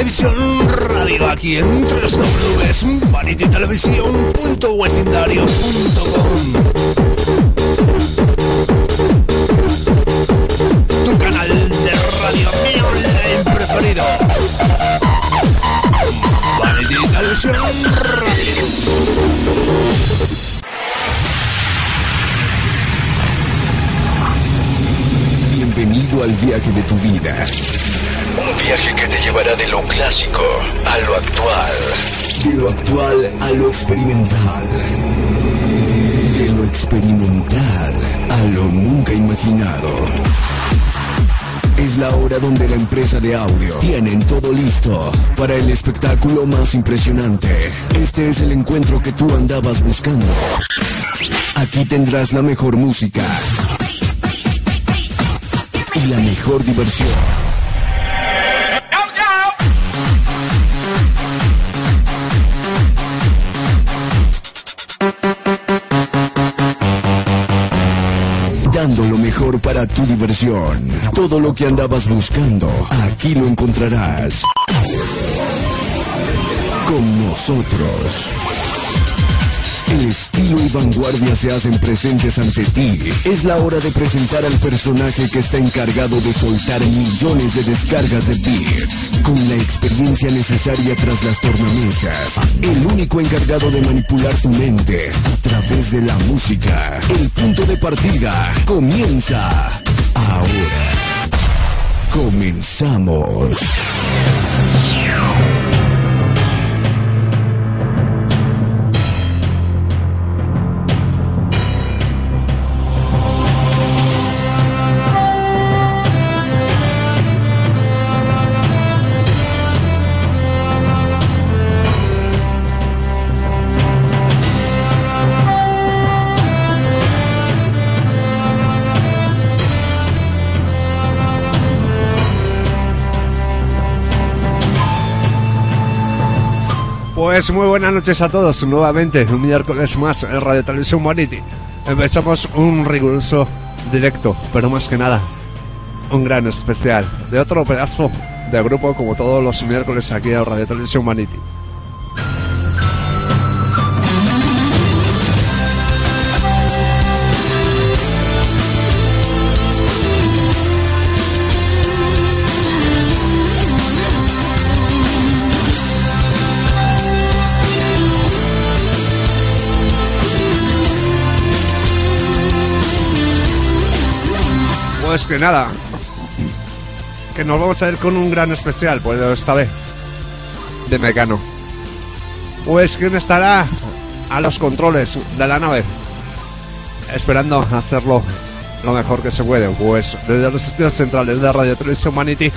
Televisión Radio aquí en tres Tu canal de radio online preferido. Vanity Televisión Radio. Bienvenido al viaje de tu vida. Un viaje que te llevará de lo clásico a lo actual. De lo actual a lo experimental. De lo experimental a lo nunca imaginado. Es la hora donde la empresa de audio tienen todo listo para el espectáculo más impresionante. Este es el encuentro que tú andabas buscando. Aquí tendrás la mejor música y la mejor diversión. Dando lo mejor para tu diversión. Todo lo que andabas buscando, aquí lo encontrarás. Con nosotros. El estilo y vanguardia se hacen presentes ante ti. Es la hora de presentar al personaje que está encargado de soltar millones de descargas de beats. Con la experiencia necesaria tras las tornamesas. El único encargado de manipular tu mente a través de la música. El punto de partida comienza ahora. Comenzamos. Muy buenas noches a todos, nuevamente un miércoles más en Radio Televisión Humanity. Empezamos un riguroso directo, pero más que nada, un gran especial de otro pedazo de grupo como todos los miércoles aquí en Radio Televisión Humanity. Pues que nada, que nos vamos a ir con un gran especial, pues esta vez, de Mecano. Pues quién estará a los controles de la nave, esperando hacerlo lo mejor que se puede. Pues desde los estudios centrales de Radio Televisión Humanity,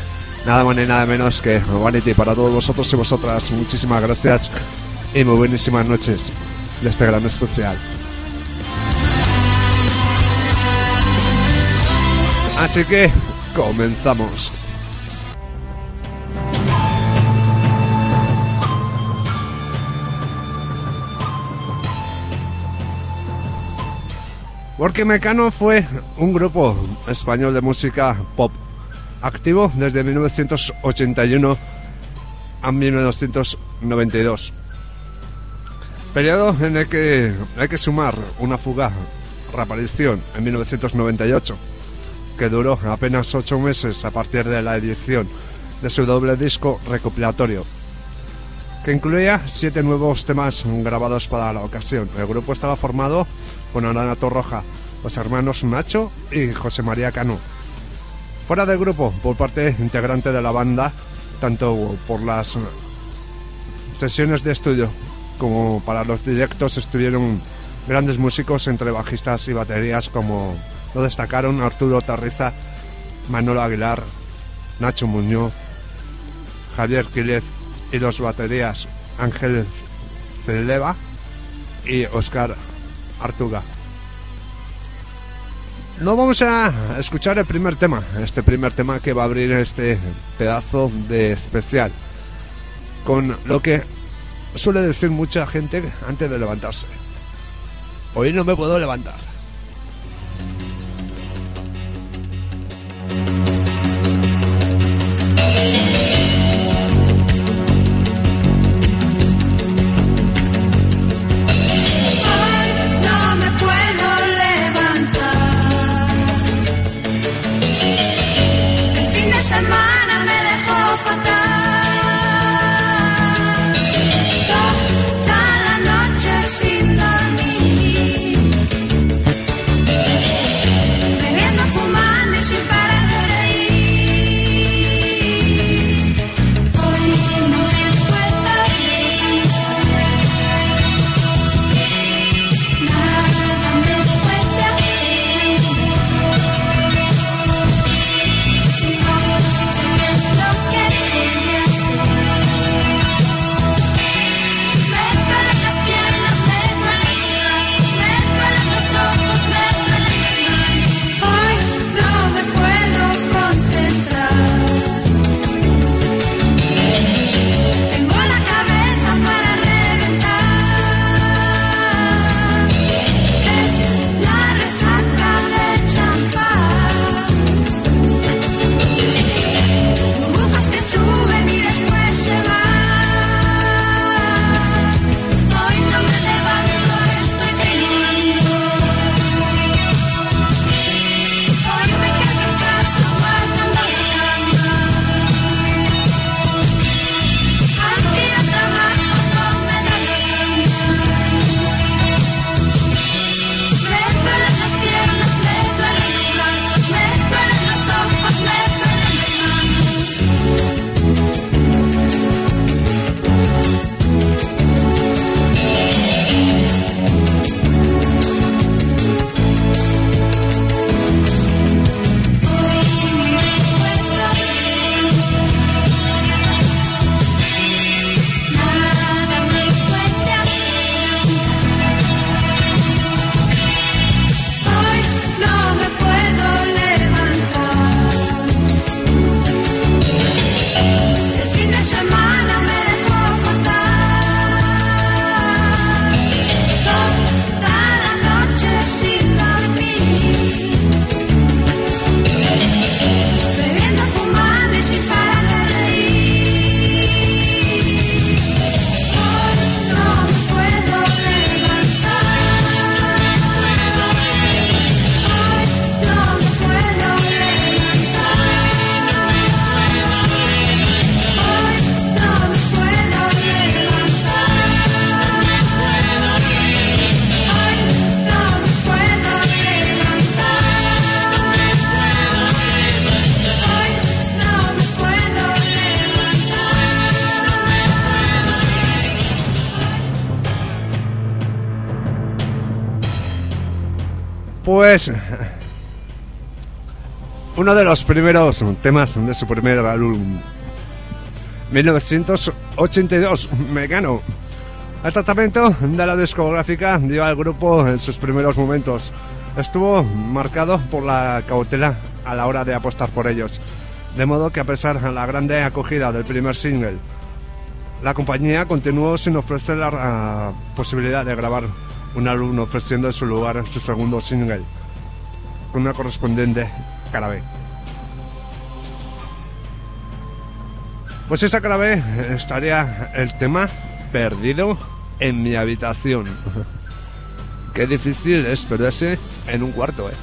nada más ni nada menos que Humanity para todos vosotros y vosotras. Muchísimas gracias y muy buenísimas noches de este gran especial. Así que comenzamos. Porque Mecano fue un grupo español de música pop activo desde 1981 a 1992. Periodo en el que hay que sumar una fugaz reaparición en 1998 que duró apenas ocho meses a partir de la edición de su doble disco recopilatorio, que incluía siete nuevos temas grabados para la ocasión. El grupo estaba formado por Arana Torroja, los hermanos Nacho y José María Cano. Fuera del grupo, por parte integrante de la banda, tanto por las sesiones de estudio como para los directos estuvieron grandes músicos entre bajistas y baterías como lo destacaron Arturo Tarriza, Manolo Aguilar, Nacho Muñoz, Javier Quílez y los baterías Ángel Celeva y Oscar Artuga. No vamos a escuchar el primer tema, este primer tema que va a abrir este pedazo de especial, con lo que suele decir mucha gente antes de levantarse. Hoy no me puedo levantar. Pues uno de los primeros temas de su primer álbum 1982, Mecano. El tratamiento de la discográfica dio al grupo en sus primeros momentos. Estuvo marcado por la cautela a la hora de apostar por ellos. De modo que a pesar de la grande acogida del primer single, la compañía continuó sin ofrecer la ah, posibilidad de grabar un álbum ofreciendo en su lugar su segundo single, con una correspondiente cara B. Pues esa B estaría el tema perdido en mi habitación. Qué difícil es perderse en un cuarto, eh.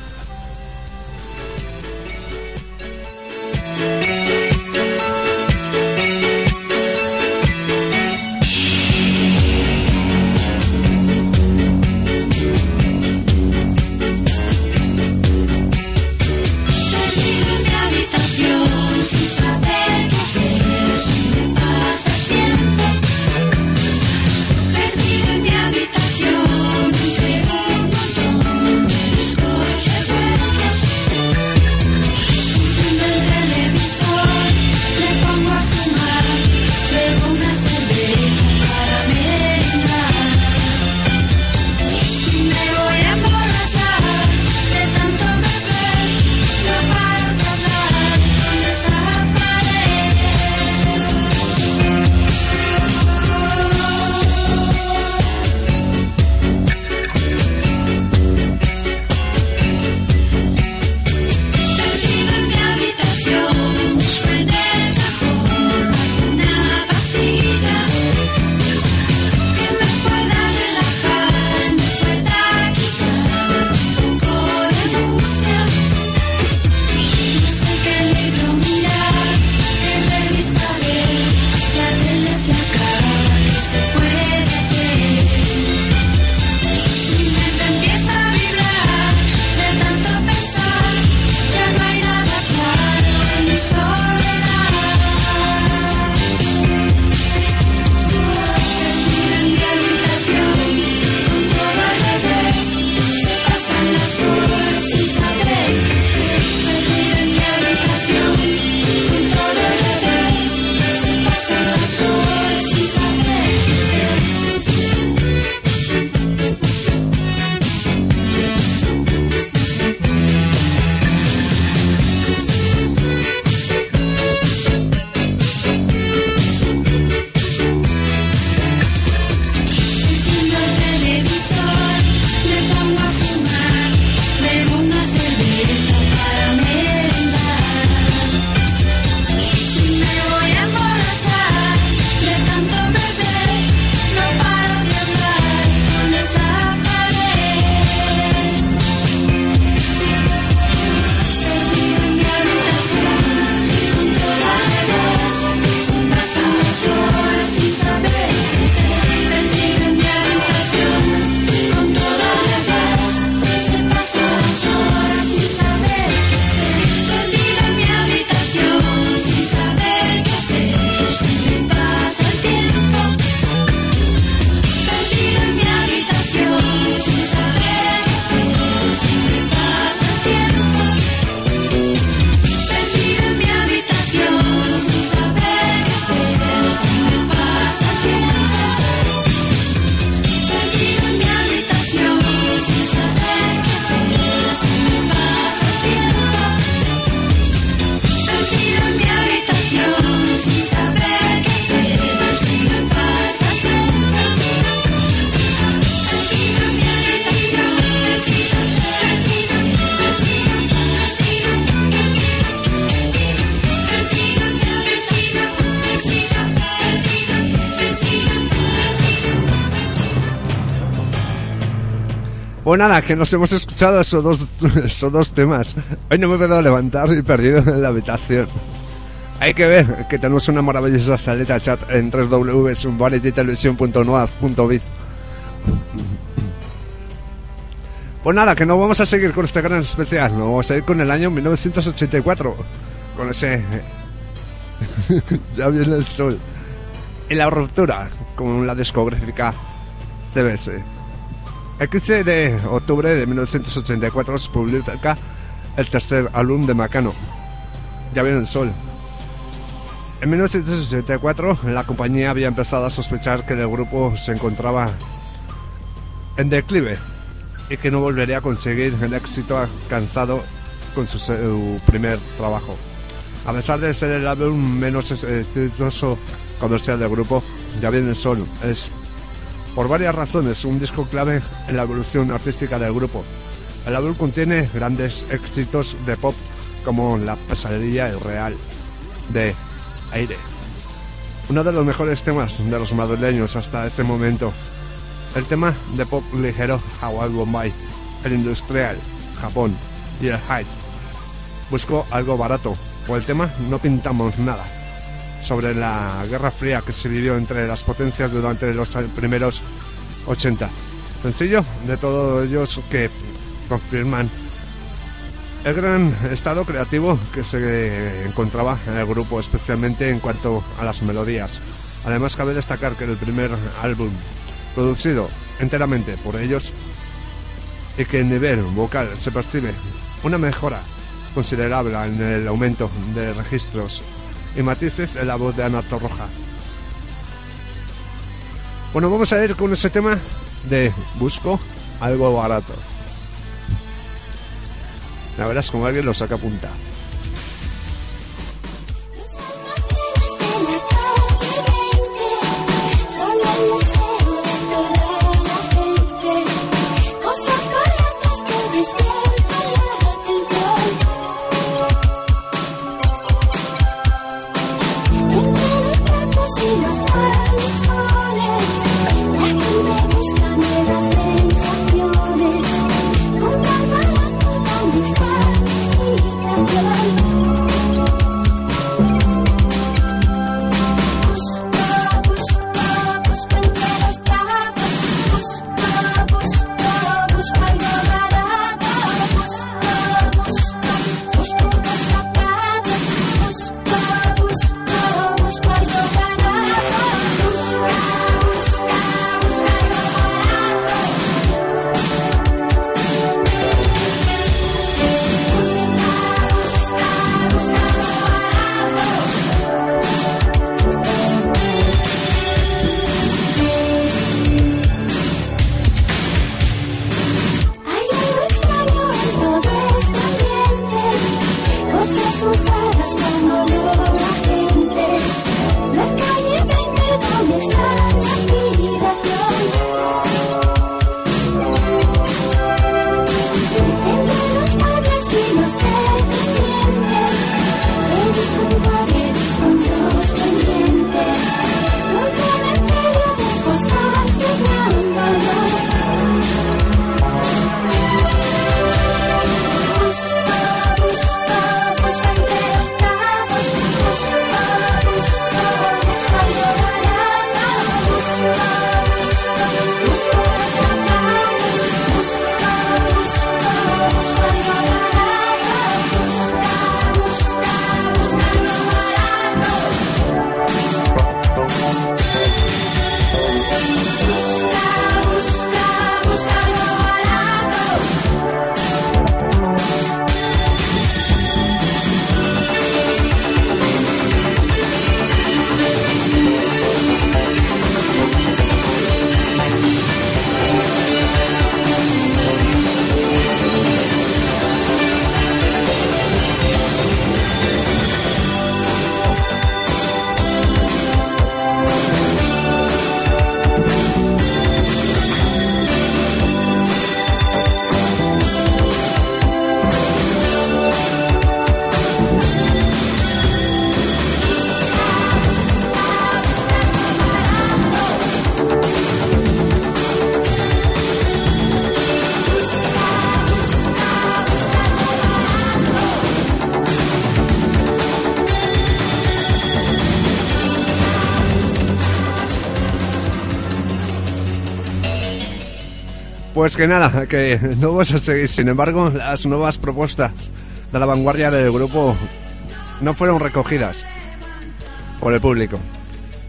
Que nos hemos escuchado esos dos, esos dos temas. Hoy no me puedo levantar y perdido en la habitación. Hay que ver que tenemos una maravillosa salita chat en www.vanitytelevision.noaz.biz Pues nada, que no vamos a seguir con este gran especial, no vamos a ir con el año 1984, con ese... ya viene el sol. Y la ruptura con la discográfica CBS. El 15 de octubre de 1984 se publica el tercer álbum de Macano, Ya viene el sol. En 1984 la compañía había empezado a sospechar que el grupo se encontraba en declive y que no volvería a conseguir el éxito alcanzado con su, su primer trabajo. A pesar de ser el álbum menos exitoso comercial del grupo, Ya viene el sol es por varias razones un disco clave en la evolución artística del grupo. El álbum contiene grandes éxitos de pop como La pesadilla real de Aire. Uno de los mejores temas de los madrileños hasta ese momento. El tema de pop ligero Hawaii Bombay, el industrial Japón y el hype. Buscó algo barato, o el tema No pintamos nada sobre la Guerra Fría que se vivió entre las potencias durante los primeros 80. Sencillo de todos ellos que confirman el gran estado creativo que se encontraba en el grupo, especialmente en cuanto a las melodías. Además, cabe destacar que el primer álbum, producido enteramente por ellos, y que en nivel vocal se percibe una mejora considerable en el aumento de registros y matices en la voz de Ana Torroja. Bueno, vamos a ir con ese tema de Busco algo barato. La verdad es como alguien lo saca a punta. Pues que nada, que no vamos a seguir. Sin embargo, las nuevas propuestas de la vanguardia del grupo no fueron recogidas por el público.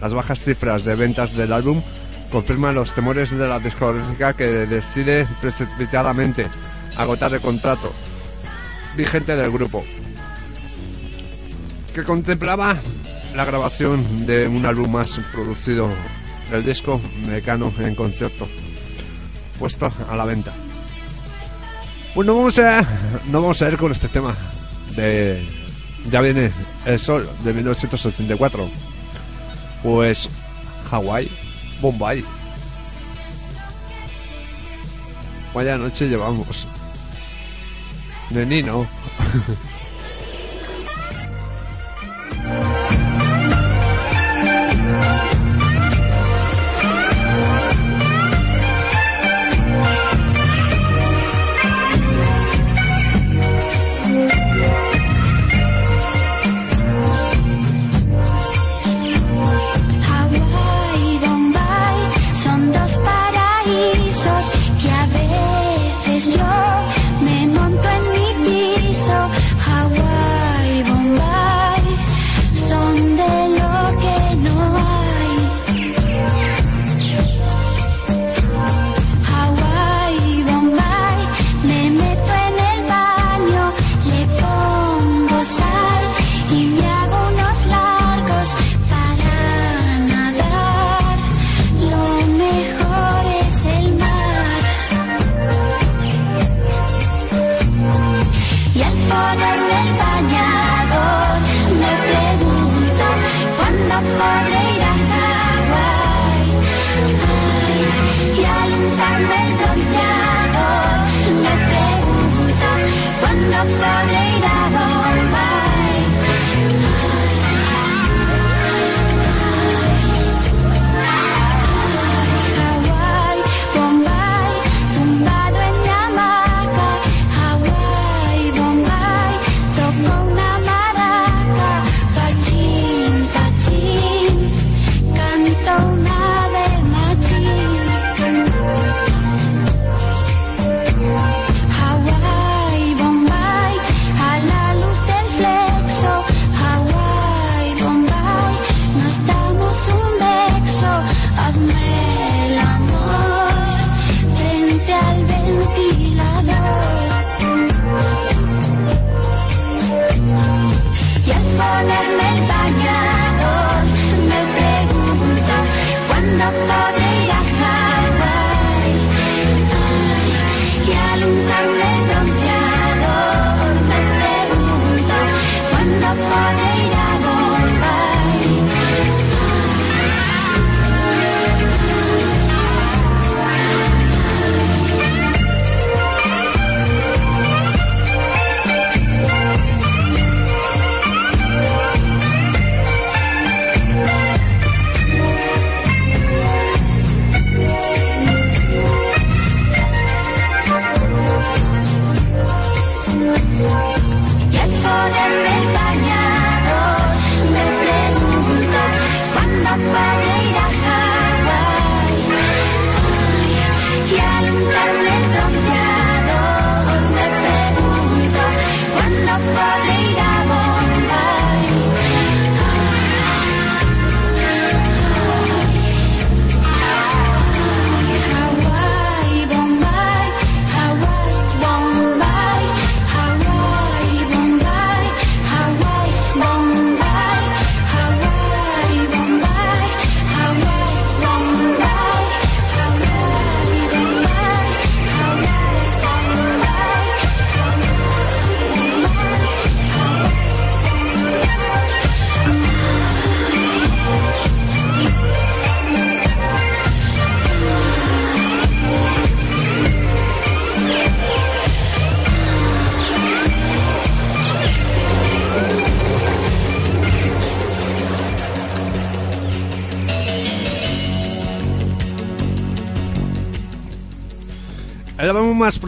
Las bajas cifras de ventas del álbum confirma los temores de la discográfica que decide precipitadamente agotar el contrato vigente del grupo, que contemplaba la grabación de un álbum más producido del disco Mecano en concierto, puesto a la venta. Pues no vamos a, no vamos a ir con este tema de Ya viene el sol de 1984. Pues Hawái, Bombay. Vaya noche llevamos. Nenino.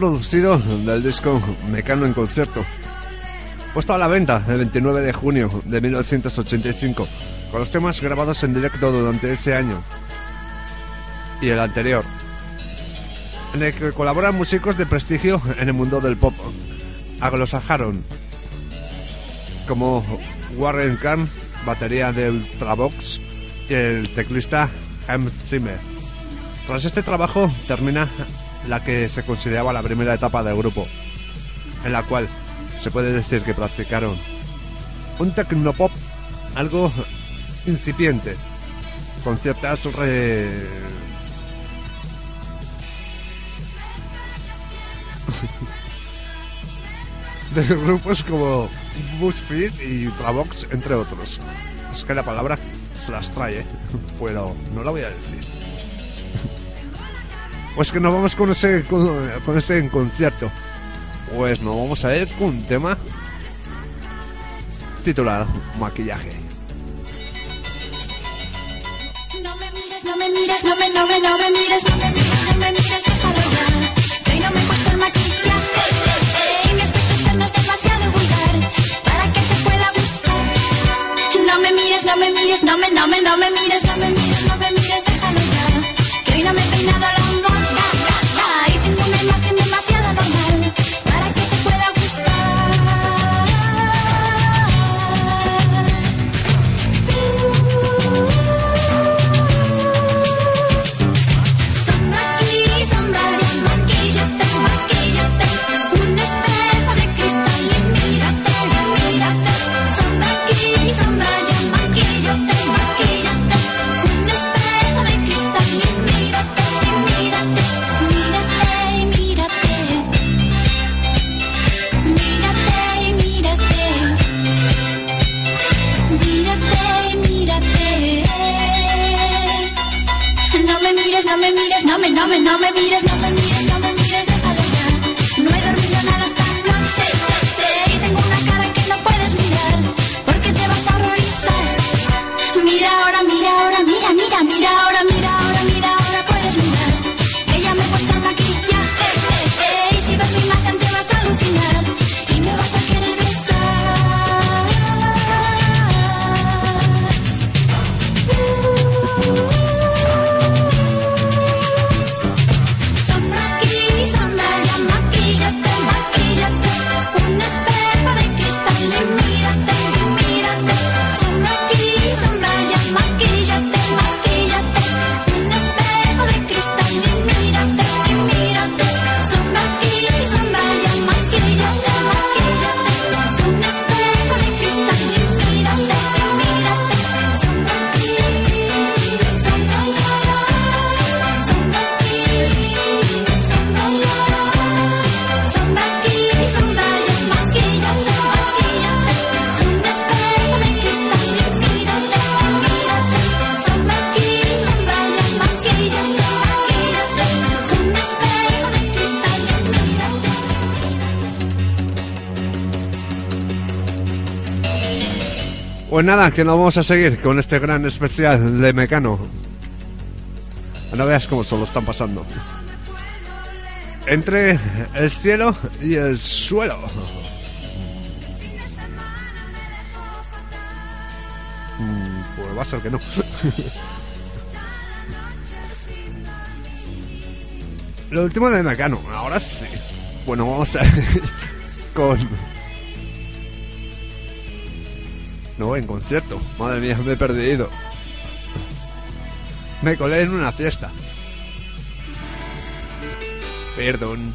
producido del disco Mecano en concierto. Puesto a la venta el 29 de junio de 1985, con los temas grabados en directo durante ese año y el anterior, en el que colaboran músicos de prestigio en el mundo del pop anglosajaron, como Warren Carnes, batería de Ultravox, y el teclista Hans Zimmer. Tras este trabajo termina la que se consideraba la primera etapa del grupo, en la cual se puede decir que practicaron un tecnopop algo incipiente, con ciertas re... de grupos como BuzzFeed y Ultravox, entre otros. Es que la palabra se las trae, ¿eh? pero no la voy a decir. Pues que nos vamos con ese con, con ese concierto. Pues nos vamos a ir con un tema titulado Maquillaje. No me mires, no me mires, no me, no me, no me mires, no me mires, no me mires, déjalo ya. Que hoy no me he puesto el maquillaje. Y mi aspecto externo es demasiado vulgar para que te pueda gustar. No me mires, no me mires, no me, no me, no me mires, no me mires, no me mires, déjalo ya. Que hoy no me he peinado la no me mires Pues nada, que nos vamos a seguir con este gran especial de Mecano. No veas cómo se lo están pasando. Entre el cielo y el suelo. Mm, Pues va a ser que no. Lo último de Mecano, ahora sí. Bueno, vamos a ir con no, en concierto. Madre mía, me he perdido. Me colé en una fiesta. Perdón.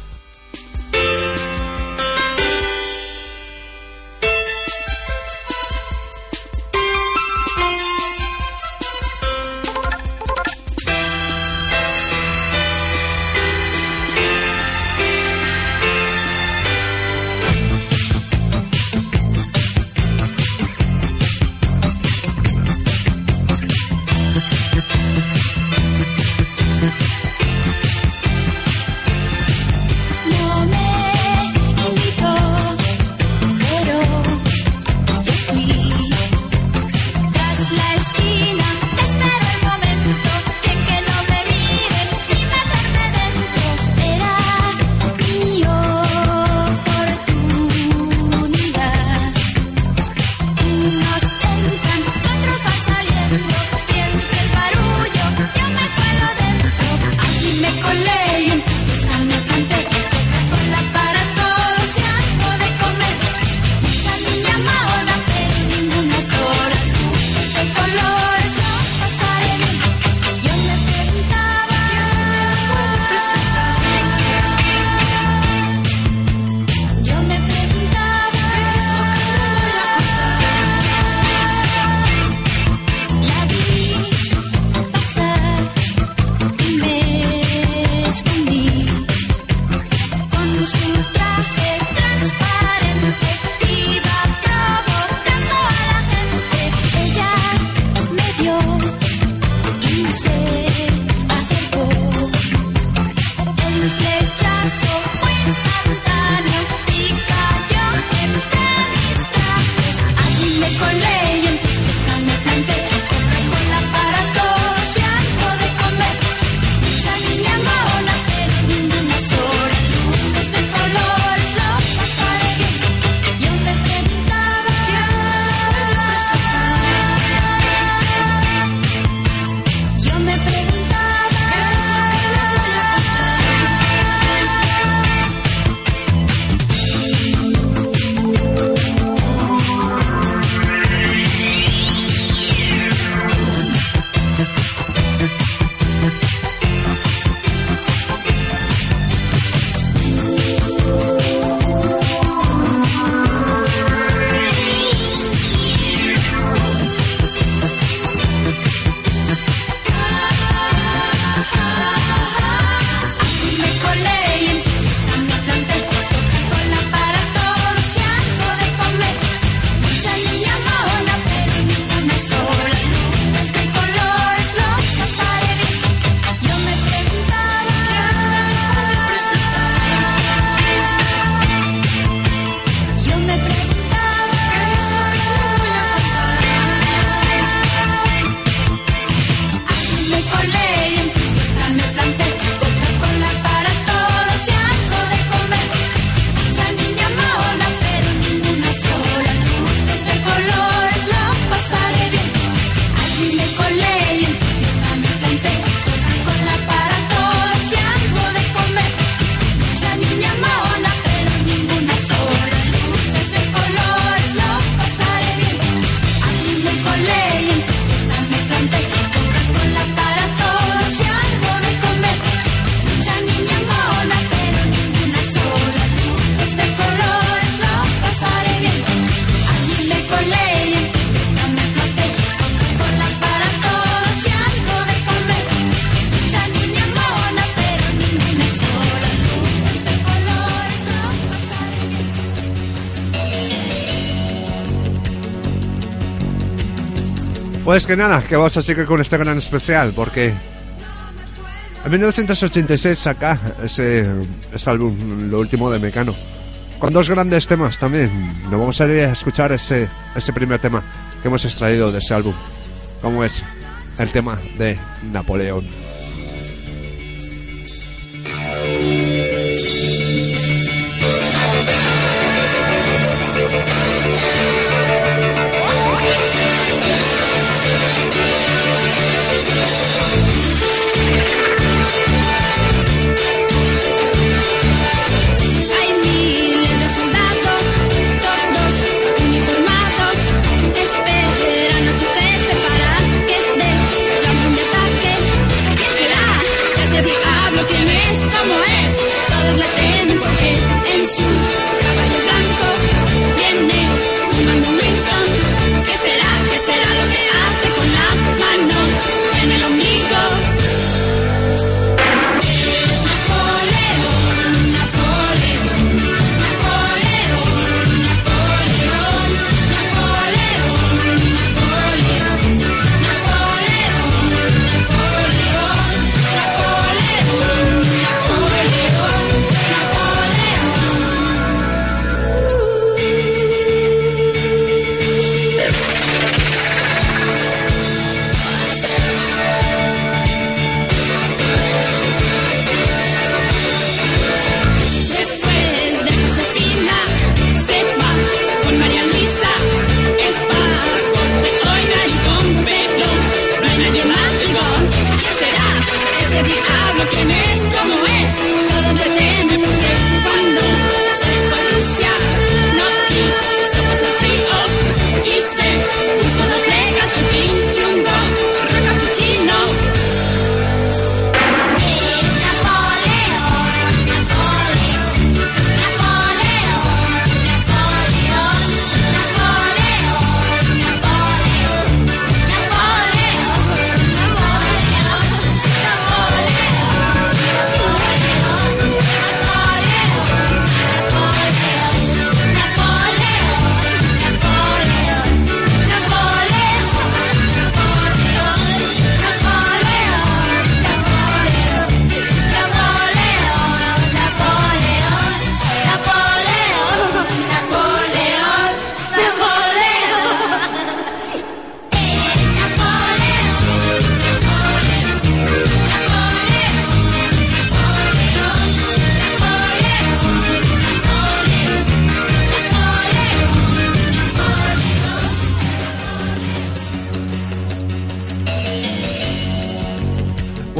Pues que nada, que vamos a seguir con este gran especial, porque en 1986 saca ese, ese álbum, lo último de Mecano, con dos grandes temas también. Nos vamos a ir a escuchar ese, ese primer tema que hemos extraído de ese álbum, como es el tema de Napoleón.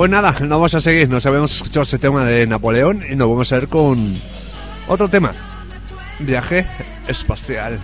Pues nada, no vamos a seguir. Nos habíamos escuchado ese tema de Napoleón y nos vamos a ver con otro tema. Viaje espacial.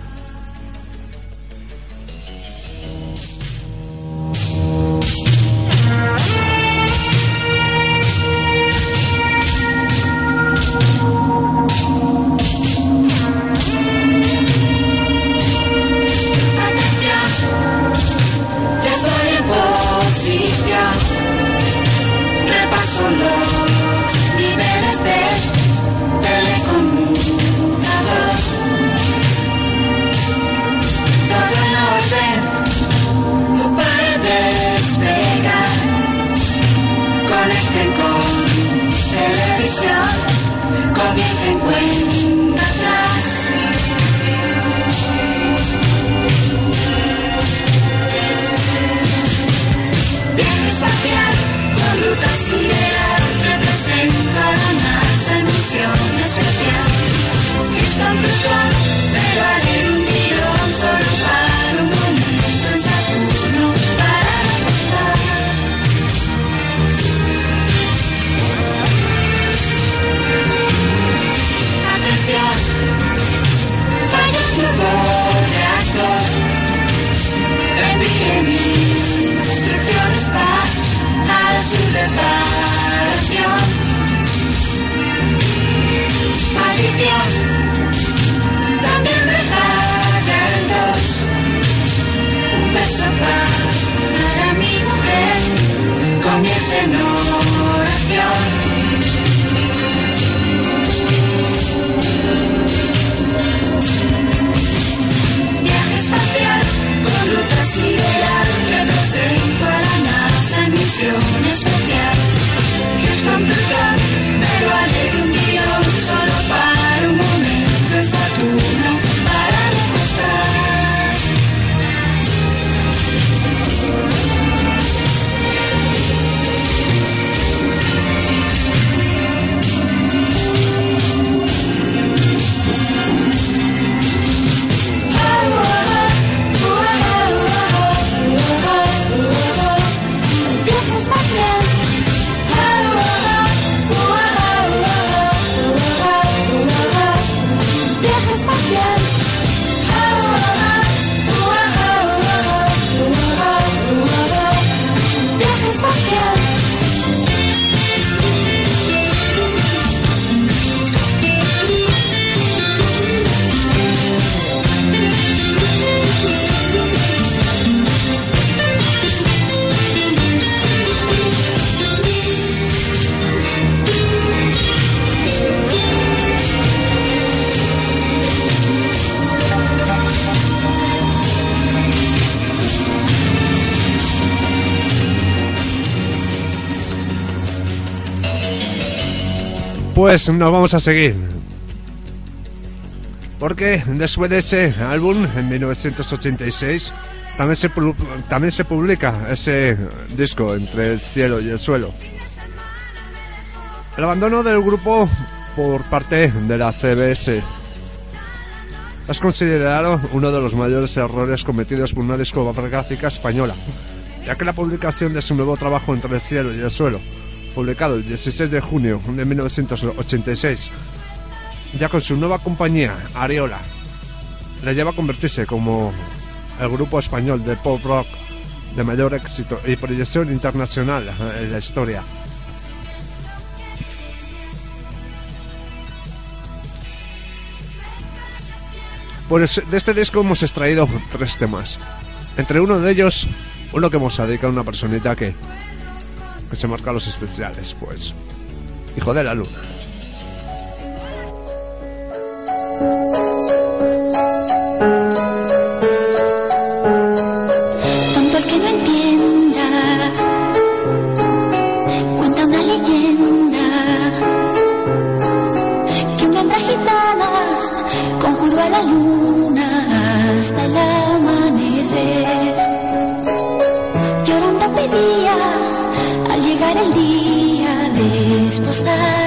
Pues nos vamos a seguir. Porque después de ese álbum, en 1986, también se, también se publica ese disco, Entre el cielo y el suelo. El abandono del grupo por parte de la CBS es considerado uno de los mayores errores cometidos por una discográfica española, ya que la publicación de su nuevo trabajo Entre el cielo y el suelo, publicado el 16 de junio de 1986, ya con su nueva compañía, Areola, le lleva a convertirse como el grupo español de pop rock de mayor éxito y proyección internacional en la historia. Pues de este disco hemos extraído tres temas. Entre uno de ellos, uno que hemos dedicado a una personita que, que se marca los especiales, pues. Hijo de la luna. Tonto el que no entienda. Cuenta una leyenda. Que una hembra gitana conjuró a la luna día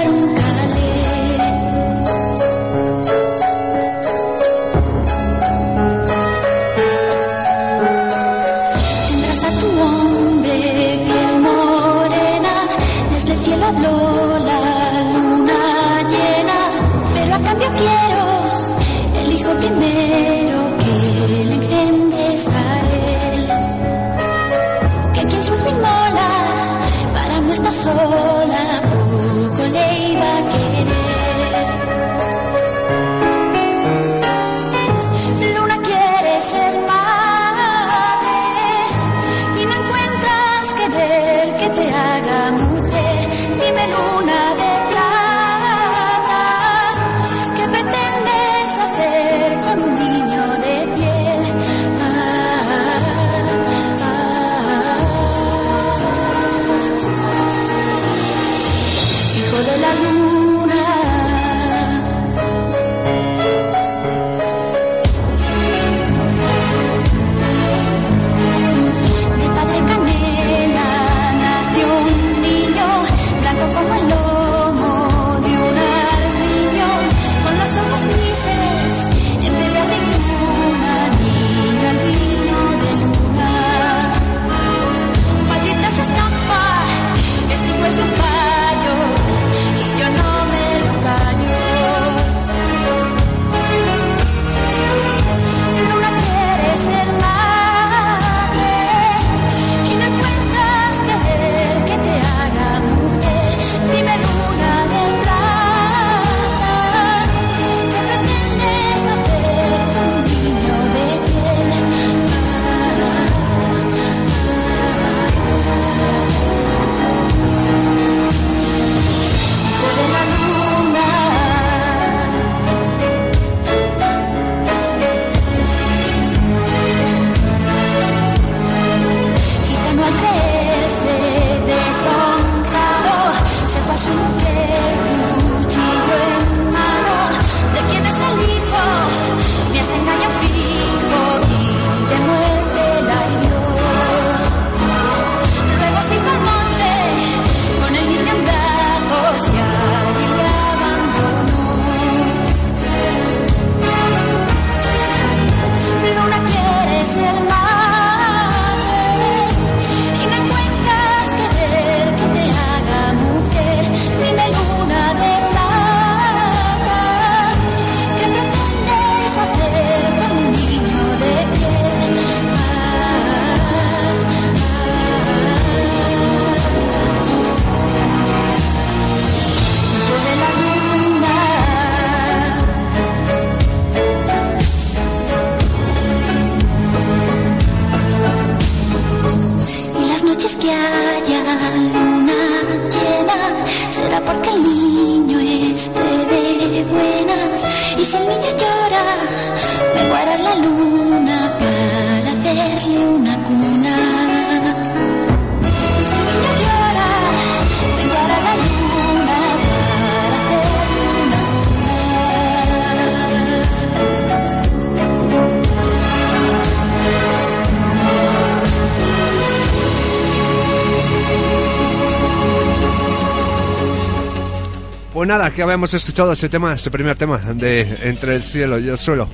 habíamos escuchado ese tema, ese primer tema de Entre el cielo y el suelo.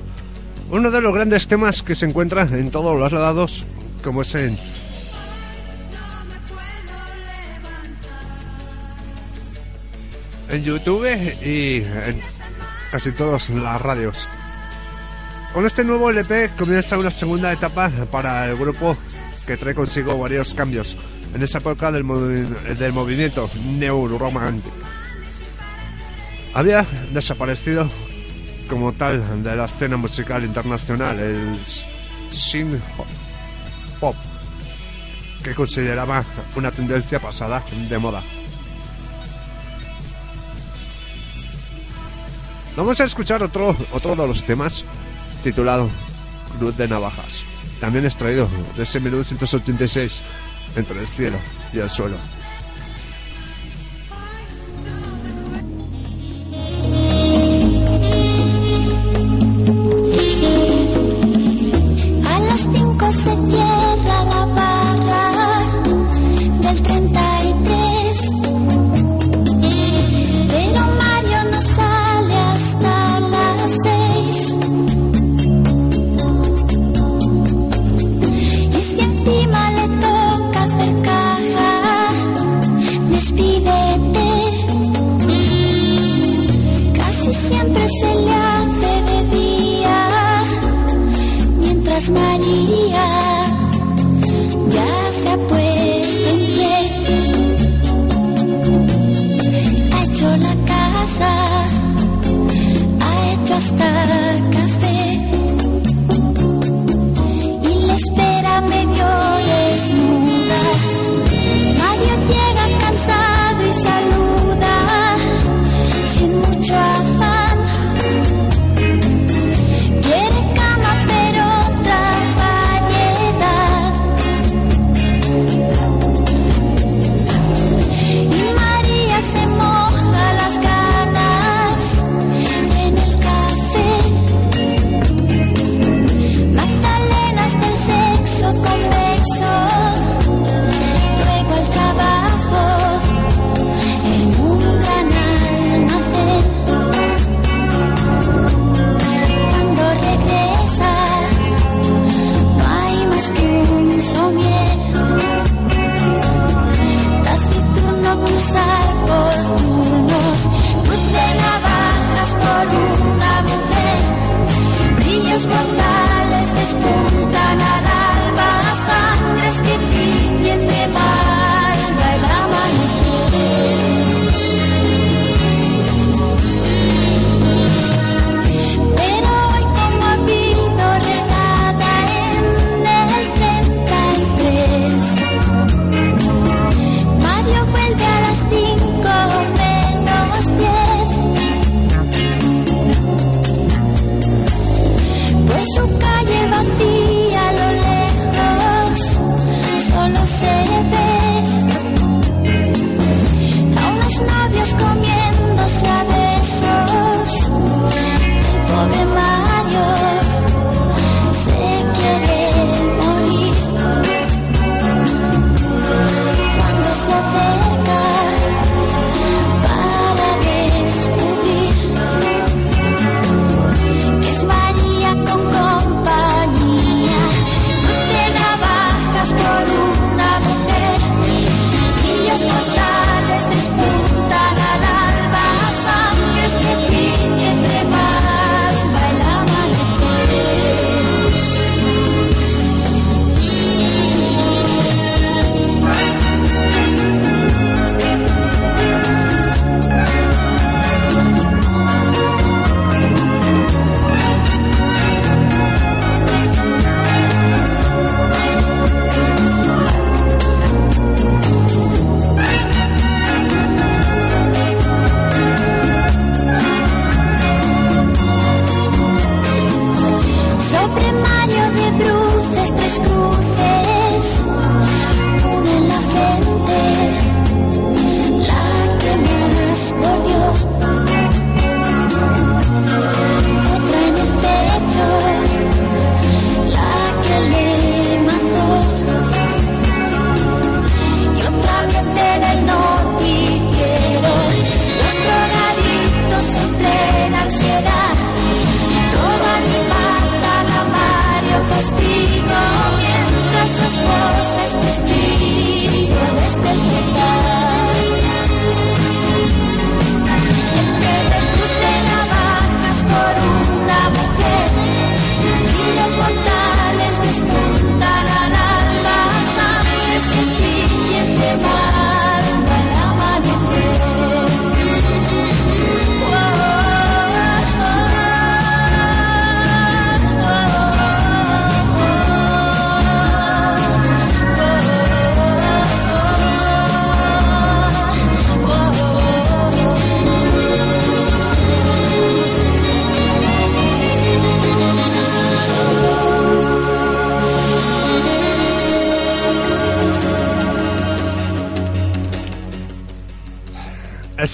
Uno de los grandes temas que se encuentran en todos los lados, como es en... En YouTube y en casi todas las radios. Con este nuevo LP comienza una segunda etapa para el grupo que trae consigo varios cambios en esa época del, del movimiento neuromántico había desaparecido como tal de la escena musical internacional, el synth pop, que consideraba una tendencia pasada de moda. Vamos a escuchar otro, otro de los temas titulado Cruz de Navajas, también extraído desde 1986, entre el cielo y el suelo.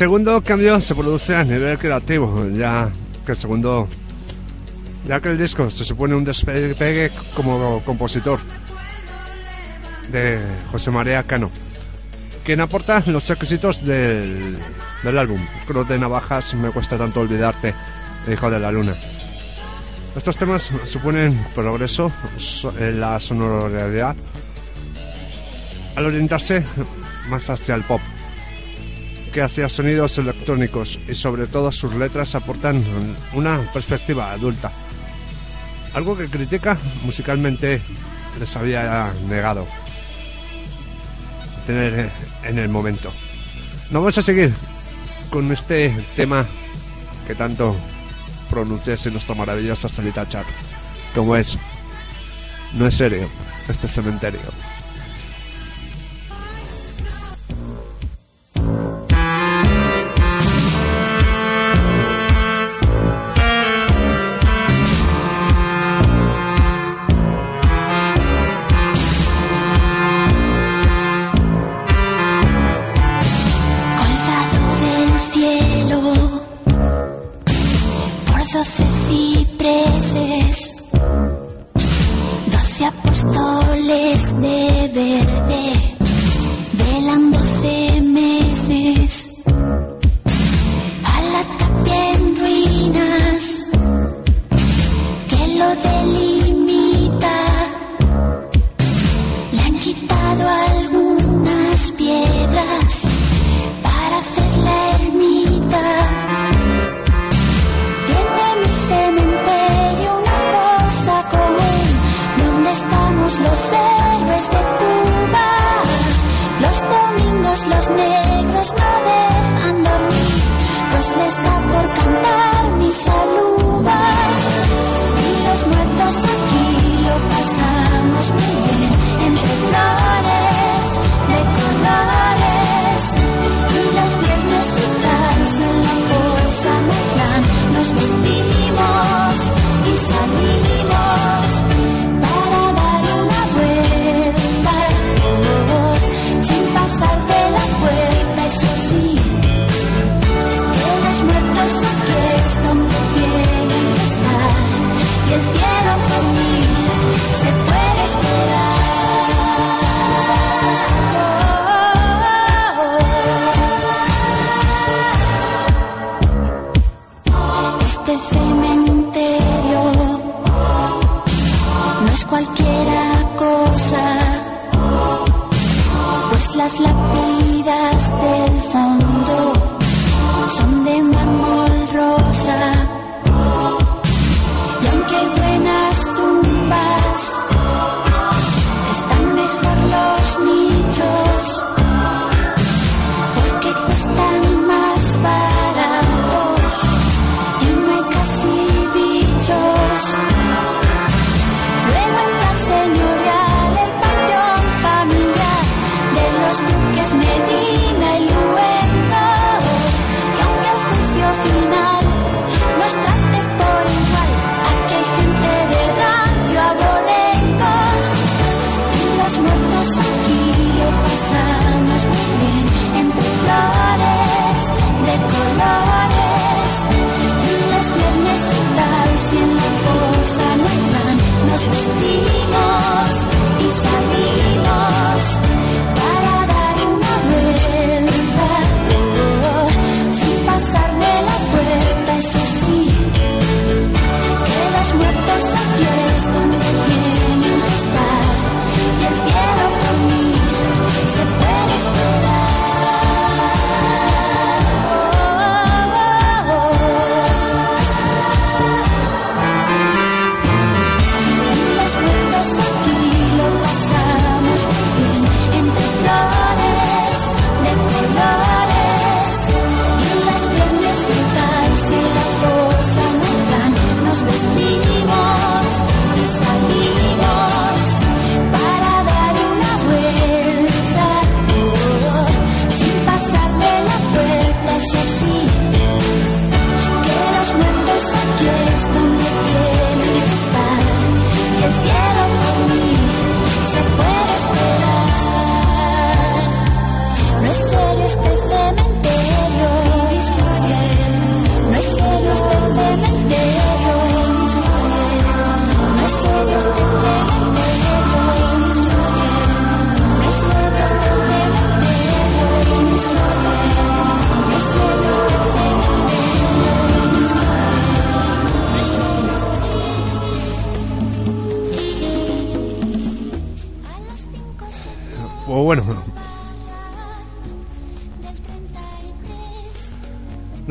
Segundo cambio se produce a nivel creativo, ya que el segundo, ya que el disco se supone un despegue como compositor de José María Cano, quien aporta los éxitos del, del álbum. Cruz de Navajas, Me cuesta tanto olvidarte, Hijo de la Luna. Estos temas suponen progreso so- en la sonoridad al orientarse más hacia el pop que hacia sonidos electrónicos y sobre todo sus letras aportan una perspectiva adulta. Algo que critica musicalmente les había negado tener en el momento. No vamos a seguir con este tema que tanto pronuncias en nuestra maravillosa salita chat, como es No es serio este cementerio.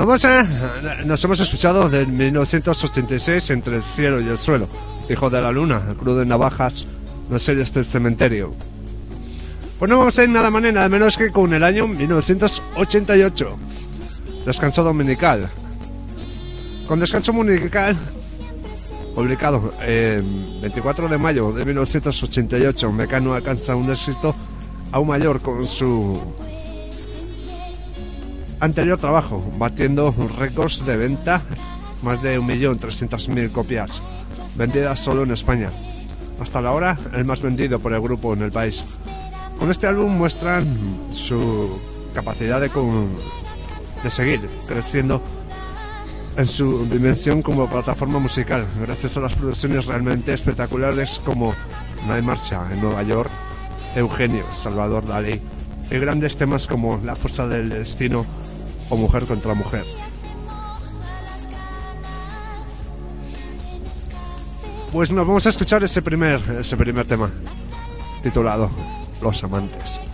Nos, a- nos hemos escuchado del 1986 entre el cielo y el suelo. Hijo de la luna, el crudo de navajas, los series del cementerio. Pues no vamos a ir nada más nada menos que con el año 1988. Descanso dominical. Con descanso dominical, publicado el 24 de mayo de 1988, Mecano alcanza un éxito aún mayor con su anterior trabajo, batiendo récords de venta, más de 1.300.000 copias vendidas solo en España. Hasta la hora, el más vendido por el grupo en el país. Con este álbum muestran su capacidad de, con- de seguir creciendo en su dimensión como plataforma musical, gracias a las producciones realmente espectaculares como No hay marcha en Nueva York, Eugenio, Salvador Dalí, y grandes temas como La fuerza del destino o Mujer contra Mujer. Pues nos vamos a escuchar ese primer, ese primer tema, titulado Los amantes.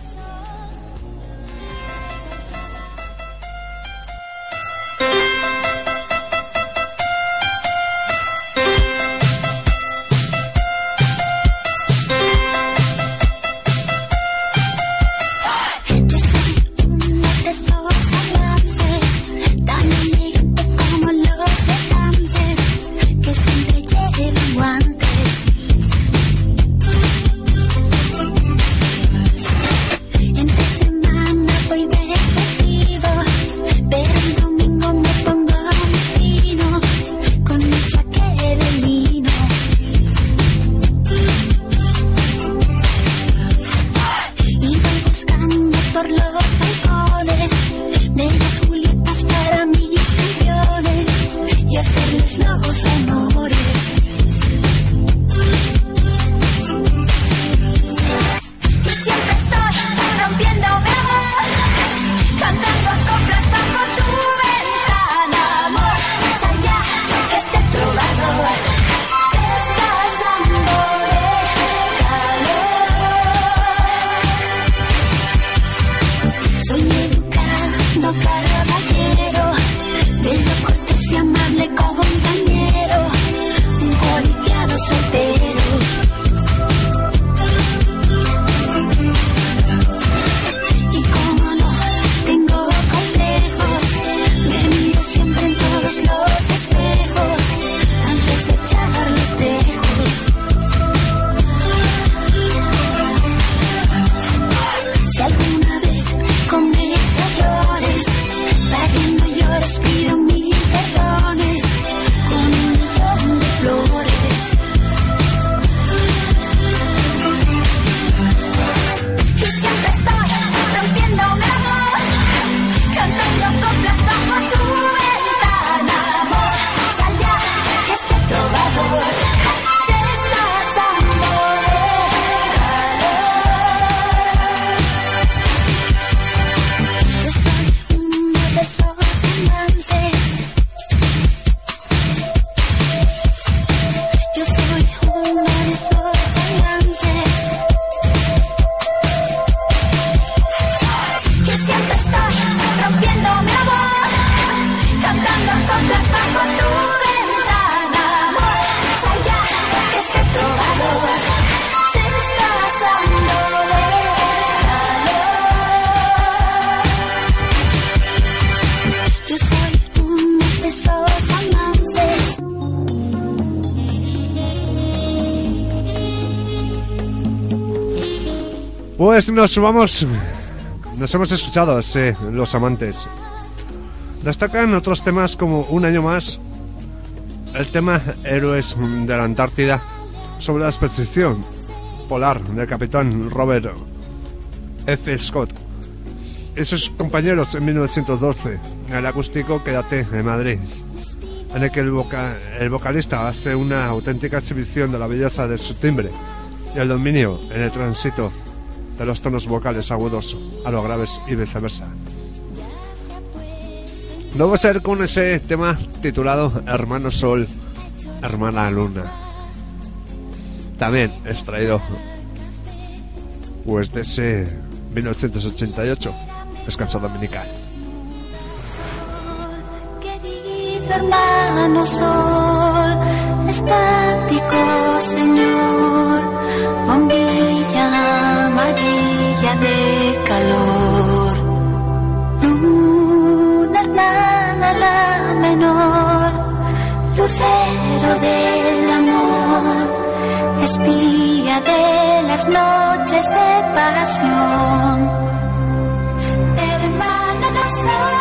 Nos vamos. Nos hemos escuchado, sí, Los Amantes. Destacan otros temas como Un año más, el tema Héroes de la Antártida, sobre la expedición polar del capitán Robert F. Scott y sus compañeros en 1912, el acústico Quédate en Madrid, en el que el, voca- el vocalista hace una auténtica exhibición de la belleza de su timbre y el dominio en el tránsito de los tonos vocales agudos a los graves y viceversa. Luego ser con ese tema titulado Hermano Sol, Hermana Luna. También extraído pues de ese 1988, descanso dominical. hermano sol, estático Señor, bombilla amarilla de calor, luna hermana la menor, lucero del amor, espía de las noches de pasión. Hermana no sol,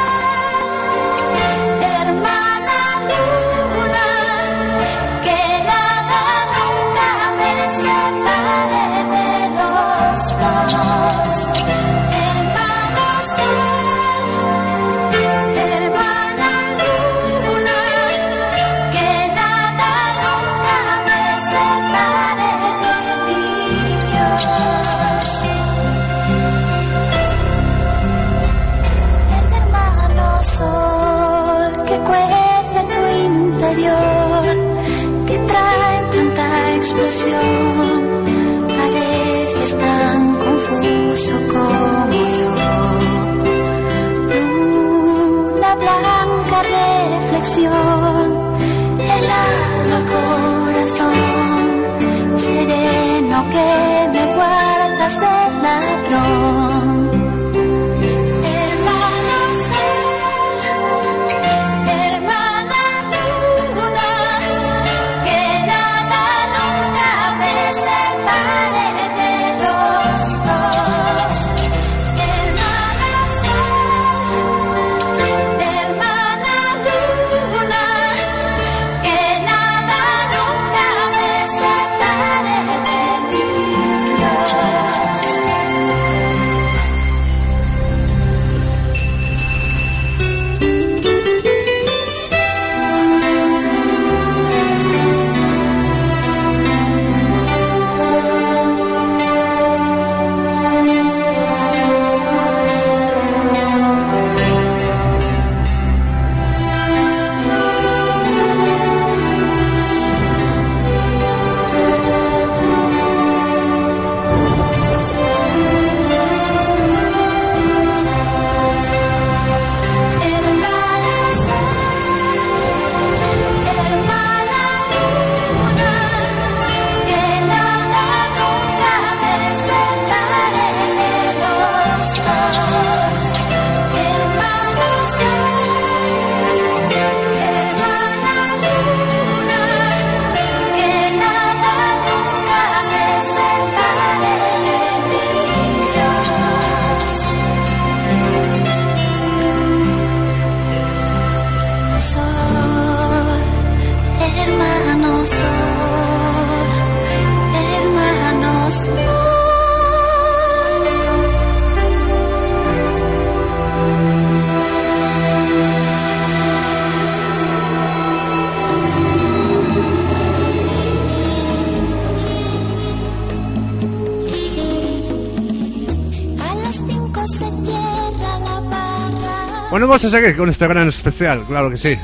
vamos a seguir con este gran especial, claro que sí.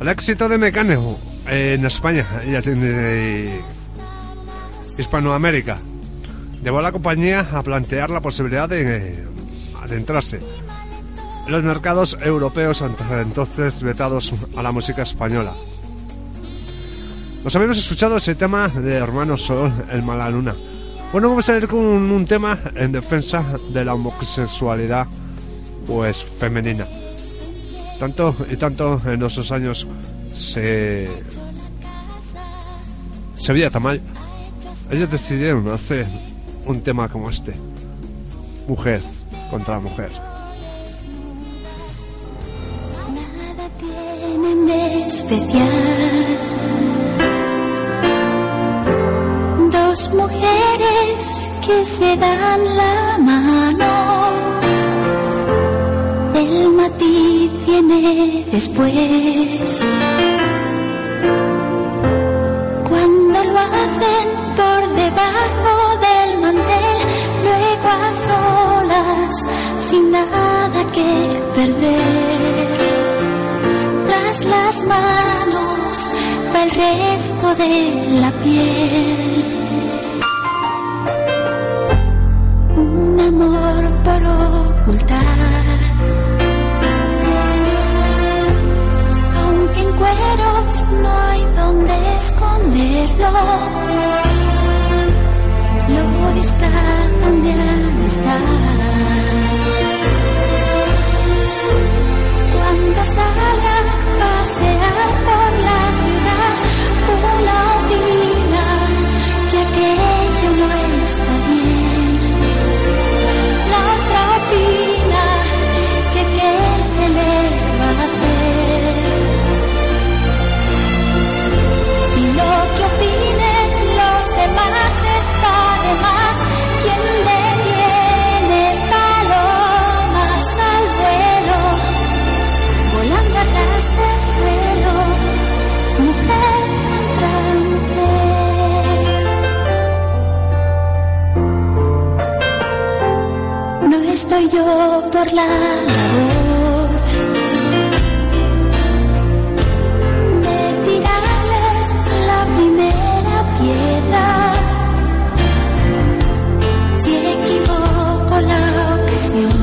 El éxito de Mecánico en España y en Hispanoamérica llevó a la compañía a plantear la posibilidad de eh, adentrarse en los mercados europeos entonces vetados a la música española. Nos habíamos escuchado ese tema de Hermano Sol, El Mala Luna. Bueno, vamos a ir con un tema en defensa de la homosexualidad pues femenina. Tanto y tanto en esos años se se veía tan mal. Ellos decidieron hacer un tema como este. Mujer contra mujer. Nada tienen de especial. Dos mujeres que se dan la mano. Viene después. Cuando lo hacen por debajo del mantel, luego a solas, sin nada que perder. Tras las manos va el resto de la piel. Un amor por ocultar. no hay donde esconderlo. Lo disfrazan de amistad. Cuando salga a pasear por la ciudad, una estoy yo por la labor de tirarles la primera piedra. Si equivoco la ocasión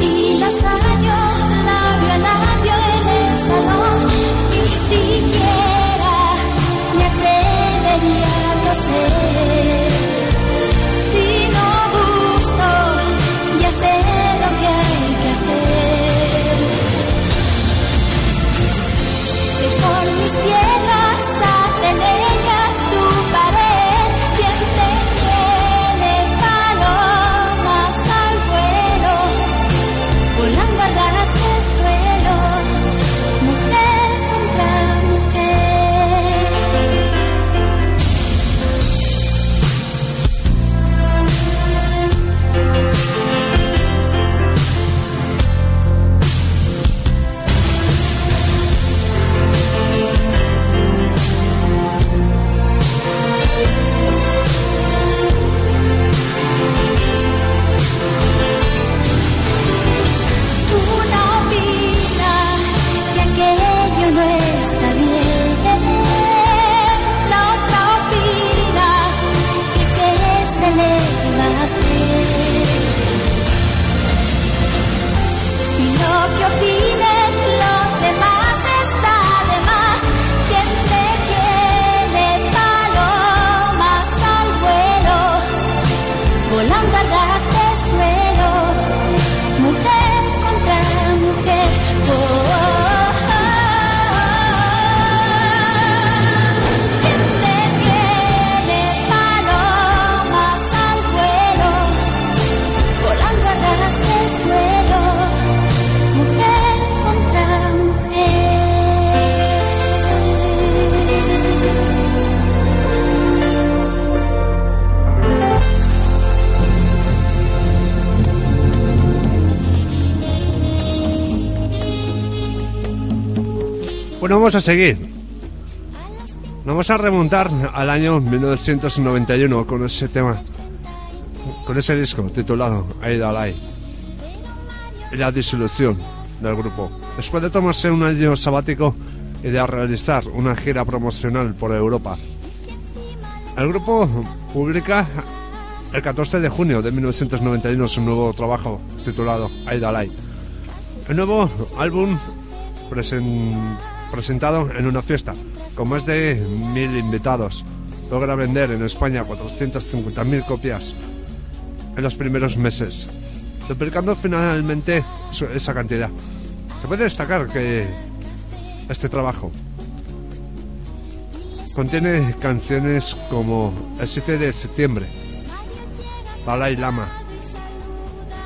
y las hallo labio a labio en el salón, ni siquiera me atrevería a toser. Bueno, vamos a seguir. Vamos a remontar al año 1991 con ese tema, con ese disco titulado Aida Alay. Y la disolución del grupo. Después de tomarse un año sabático y de realizar una gira promocional por Europa. El grupo publica el 14 de junio de 1991 su nuevo trabajo titulado Aida Alay. El nuevo álbum presen- presentado en una fiesta con más de mil invitados. Logra vender en España 450.000 copias en los primeros meses, duplicando finalmente esa cantidad. Se puede destacar que este trabajo contiene canciones como El 7 de septiembre, Dalai Lama,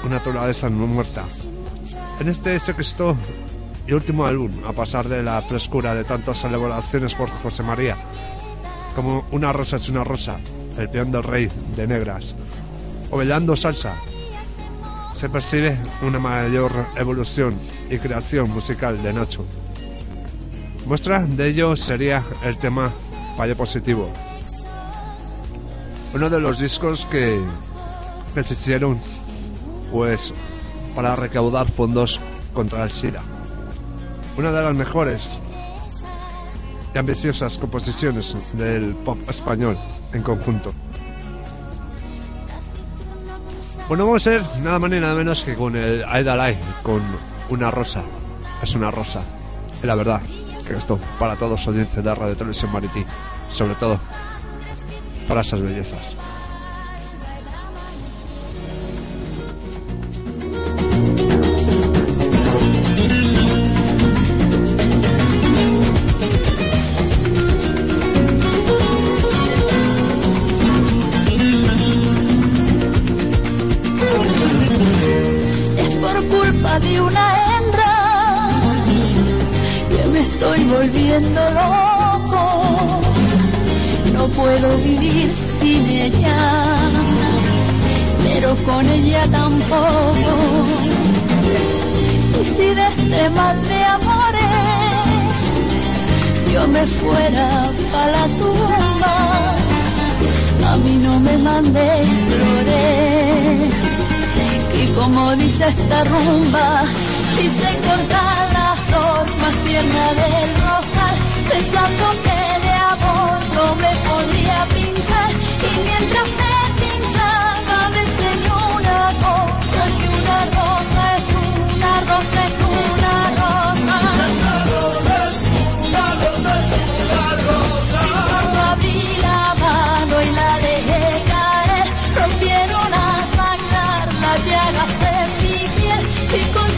Una naturaleza no muerta. En este sexto y último álbum, a pasar de la frescura de tantas celebraciones por José María, como Una rosa es una rosa, El peón del rey de negras, o Bailando salsa, se percibe una mayor evolución y creación musical de Nacho. Muestra de ello sería el tema Fallo Positivo, uno de los discos que, que se hicieron pues para recaudar fondos contra el SIDA una de las mejores y ambiciosas composiciones del pop español en conjunto. Bueno, vamos a ver nada más ni nada menos que con el Aida Live, con una rosa. Es una rosa. Es la verdad que esto para todos los audiencias de Radio Televisión Marití, sobre todo para esas bellezas. guitarrón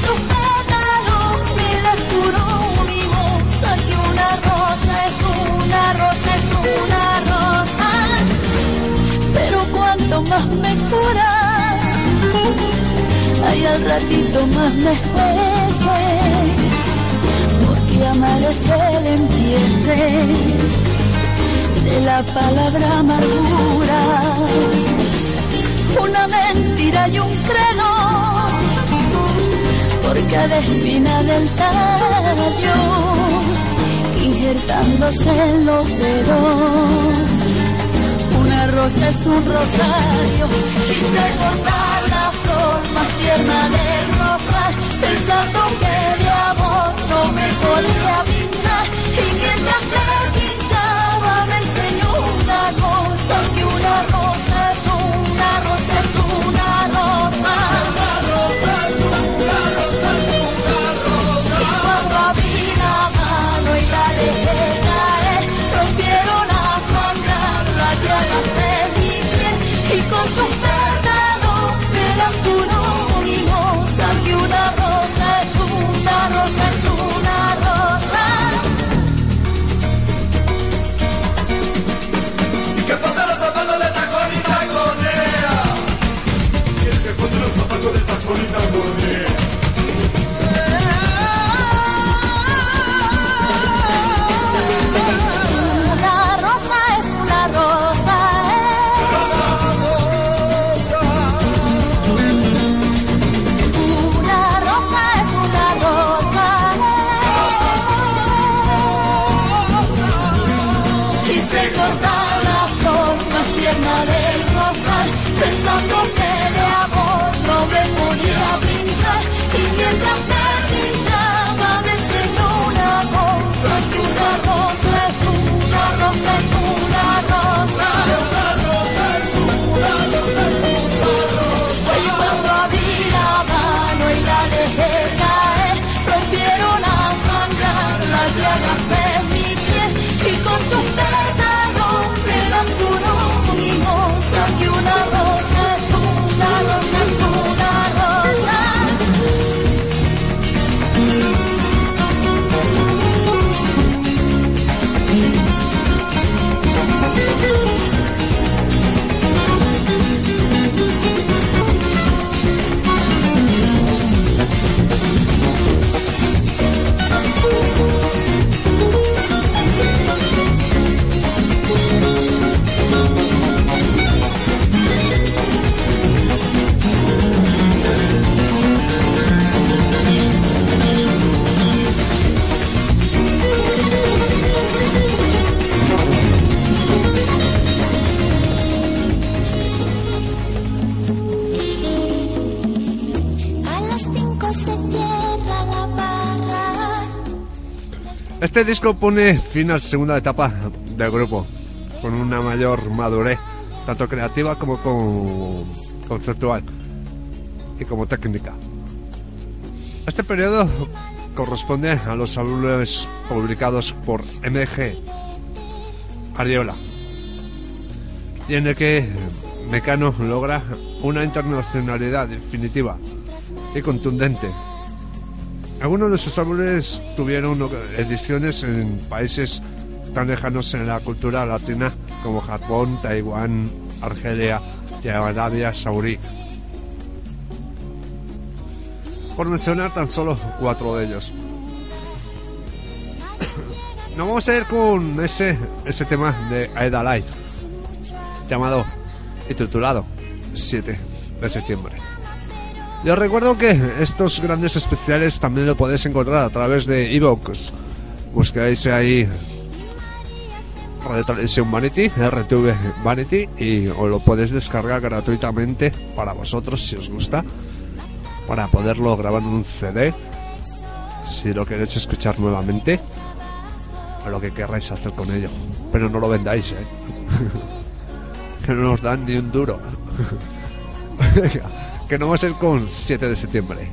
Sus pétalos, mi lectura, mi voz. Que una rosa es una rosa, es una rosa. Pero cuanto más me cura, hay al ratito más me escurece. Porque amar es el empiece de la palabra madura. Una mentira y un credo por cada espina del tallo, injertándose en los dedos. Una rosa es un rosario, quise cortar la flor más tierna del rosal, pensando que de amor no me podía pinchar, y mientras me pinchaba me enseñó una cosa, que una rosa es una rosa es una rosa. Este disco pone fin a la segunda etapa del grupo, con una mayor madurez, tanto creativa como conceptual y como técnica. Este periodo corresponde a los álbumes publicados por MG Ariola, y en el que Mecano logra una internacionalidad definitiva y contundente algunos de sus álbumes tuvieron ediciones en países tan lejanos en la cultura latina como Japón, Taiwán, Argelia y Arabia Saudí. Por mencionar tan solo cuatro de ellos. Nos vamos a ir con ese, ese tema de Aedalai, llamado y titulado 7 de septiembre. Yo recuerdo que estos grandes especiales también lo podéis encontrar a través de Evox. Buscáis ahí Radio Televisión Vanity, RTV Vanity, y os lo podéis descargar gratuitamente para vosotros si os gusta, para poderlo grabar en un CD, si lo queréis escuchar nuevamente, o lo que querráis hacer con ello. Pero no lo vendáis, ¿eh? que no nos dan ni un duro. Que no va a ser con 7 de septiembre.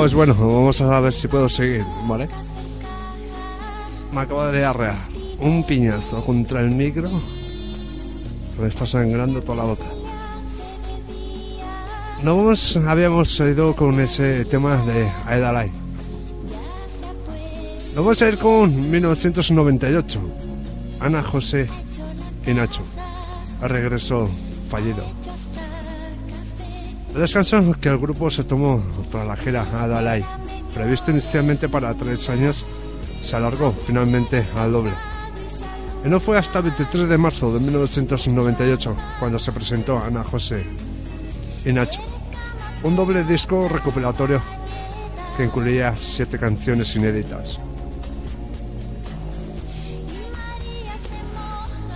Pues bueno, vamos a ver si puedo seguir, ¿vale? Me acabo de arrear un piñazo contra el micro. Me está sangrando toda la boca. No vamos- habíamos ido con ese tema de Aedalai. Nos vamos a ir con 1998. Ana José y Nacho. Regreso fallido. El descanso que el grupo se tomó tras la gira a Dalai, previsto inicialmente para tres años, se alargó finalmente al doble. Y no fue hasta el 23 de marzo de 1998 cuando se presentó Ana José y Nacho, un doble disco recopilatorio que incluía siete canciones inéditas.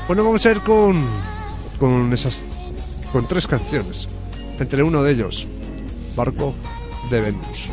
Bueno, vamos a ir con, con esas con tres canciones. Entre uno de ellos, Barco de Venus.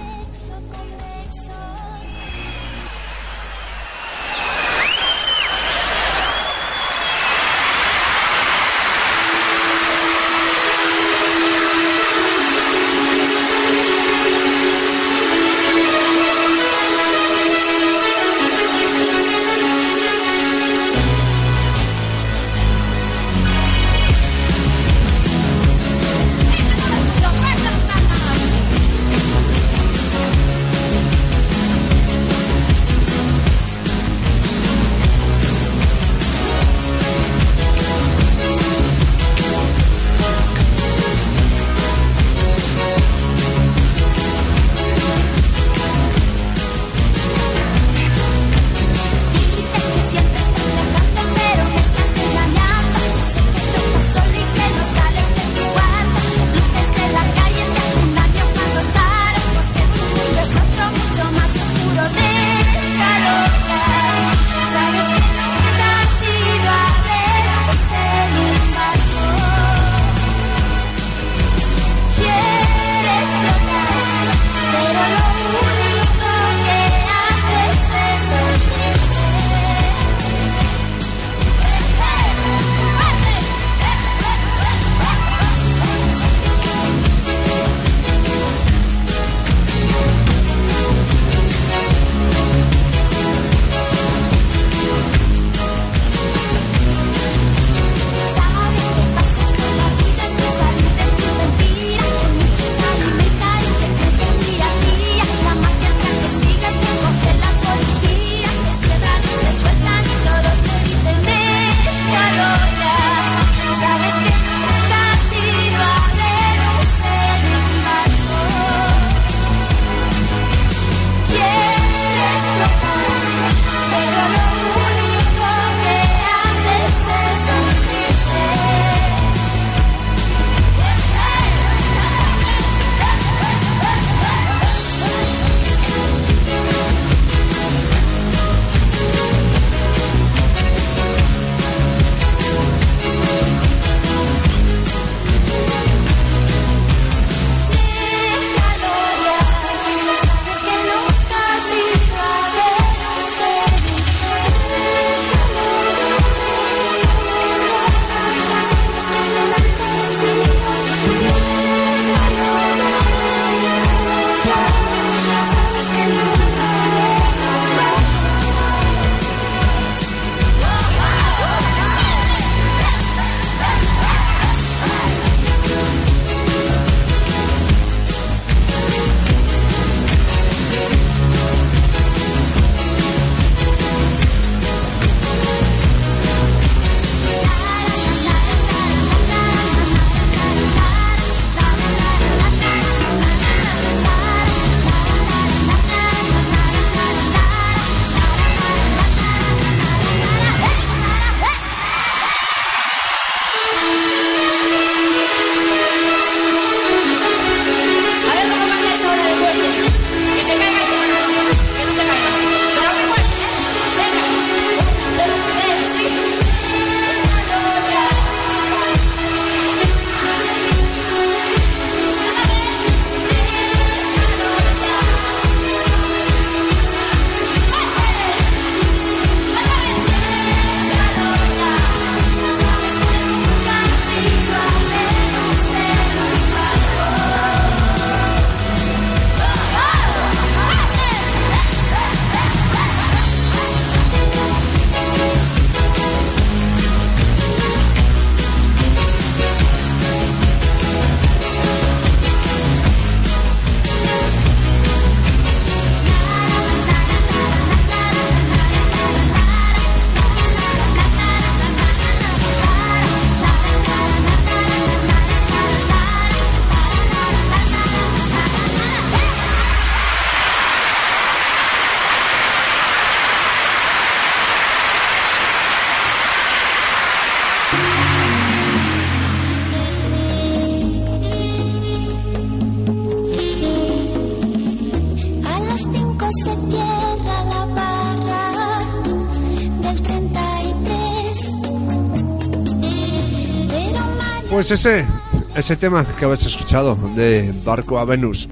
Pues ese, ese tema que habéis escuchado de Barco a Venus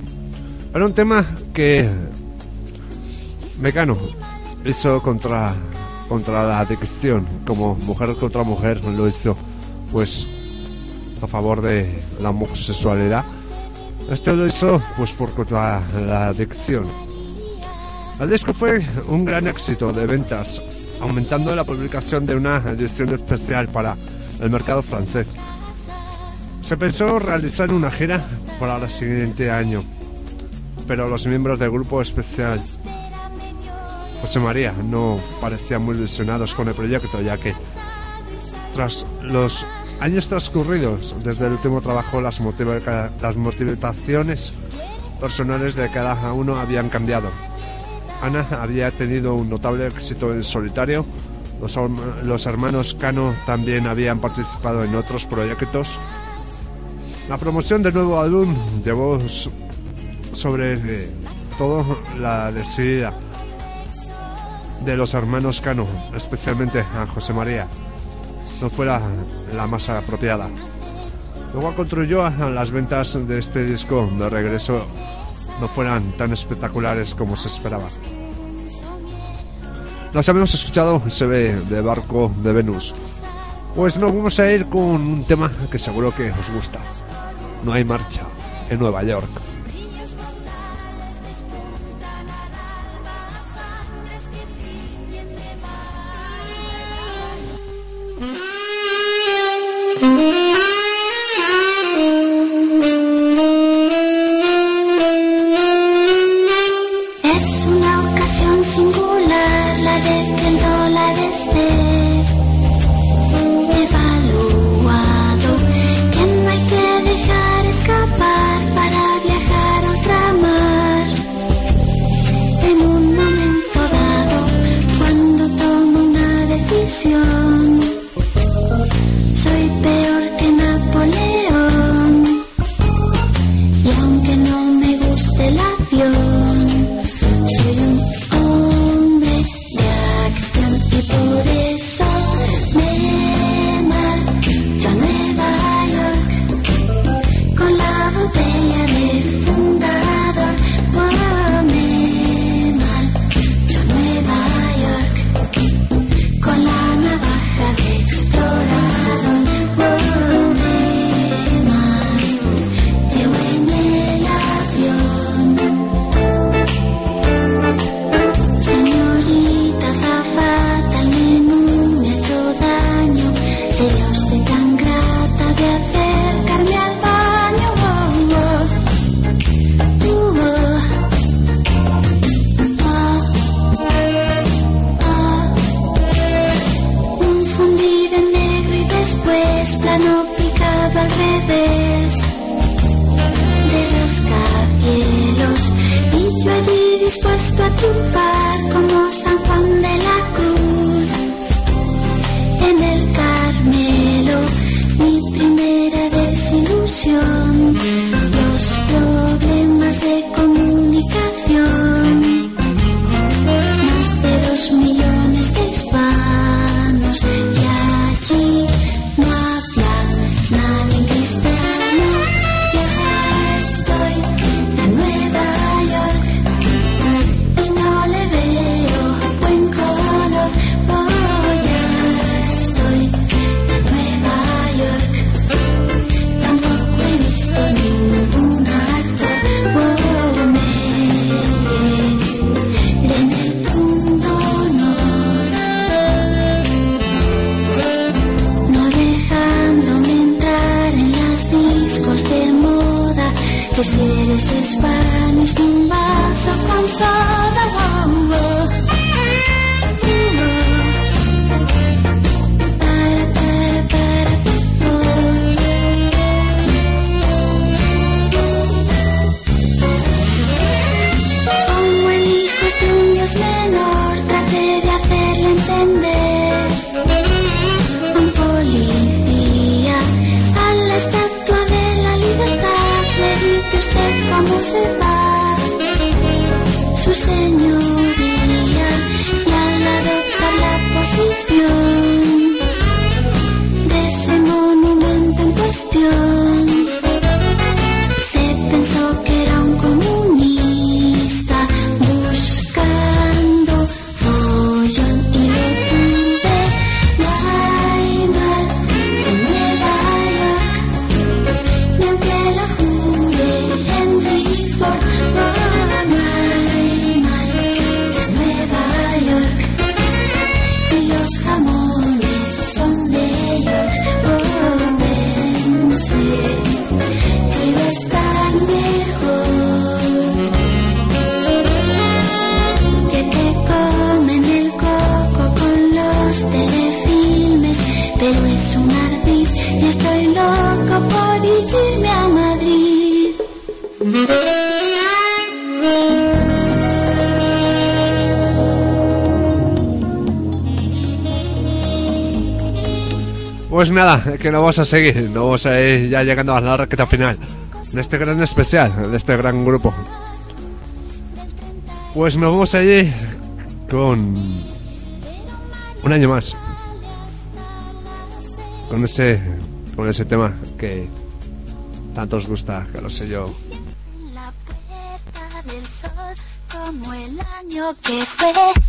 era un tema que Mecano hizo contra, contra la adicción, como mujer contra mujer lo hizo, pues a favor de la homosexualidad. Este lo hizo pues por contra la adicción. El disco fue un gran éxito de ventas, aumentando la publicación de una edición especial para el mercado francés. Se pensó realizar una gira para el siguiente año, pero los miembros del grupo especial José María no parecían muy ilusionados con el proyecto, ya que tras los años transcurridos desde el último trabajo, las, motiva- las motivaciones personales de cada uno habían cambiado. Ana había tenido un notable éxito en solitario, los hermanos Cano también habían participado en otros proyectos. La promoción del nuevo álbum llevó sobre eh, todo la decidida de los hermanos Cano, especialmente a José María, no fuera la más apropiada. Luego contribuyó a las ventas de este disco de regreso no fueran tan espectaculares como se esperaba. Nos habíamos escuchado se ve de Barco de Venus. Pues nos vamos a ir con un tema que seguro que os gusta. No hay marcha en Nueva York. Que si eres Spanish ni un vaso con soda. Oh, oh. Nada, que no vamos a seguir, no vamos a ir ya llegando a la raqueta final de este gran especial, de este gran grupo. Pues nos vamos a ir con un año más. Con ese, con ese tema que tanto os gusta, que lo sé yo. Como el año que fue.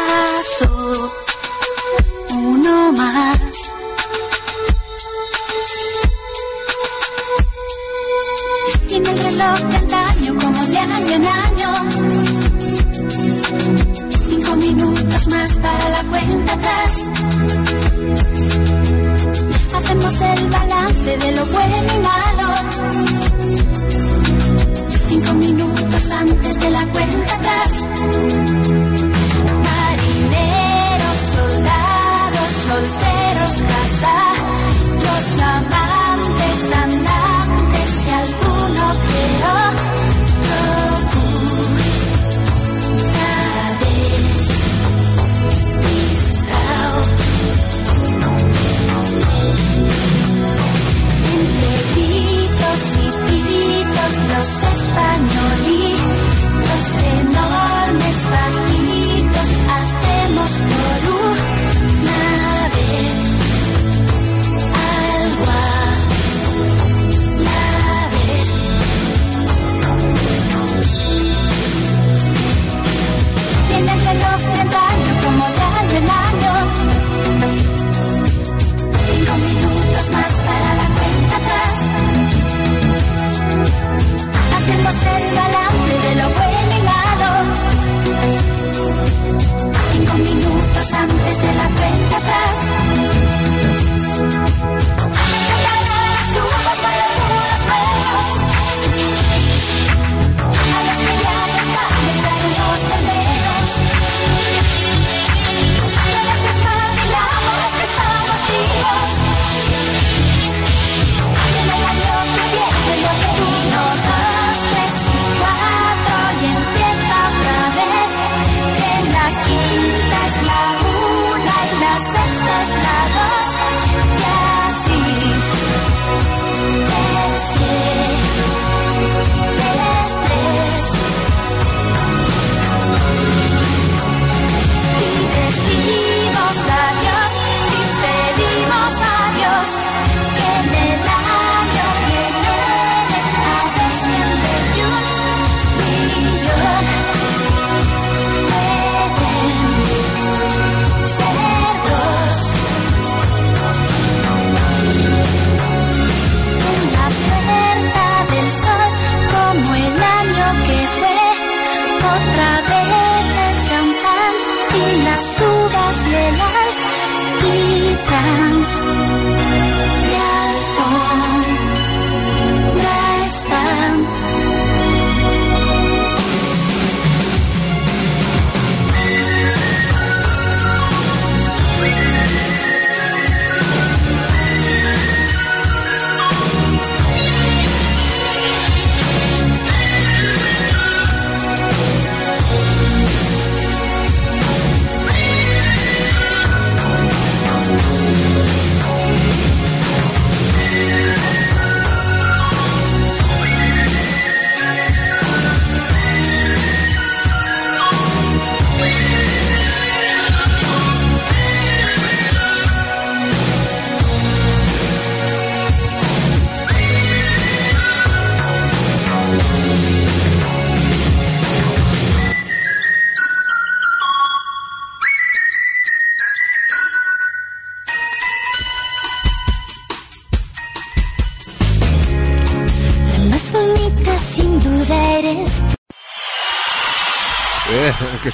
pasó uno más. Tiene el reloj de antaño como de año en año. Cinco minutos más para la cuenta atrás. Hacemos el balance de lo bueno y malo. Cinco minutos antes de la cuenta atrás.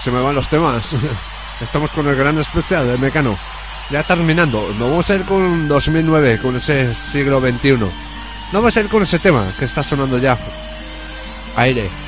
se me van los temas. Estamos con el gran especial de Mecano. Ya terminando, nos vamos a ir con 2009, con ese siglo XXI. No vamos a ir con ese tema que está sonando ya. Aire.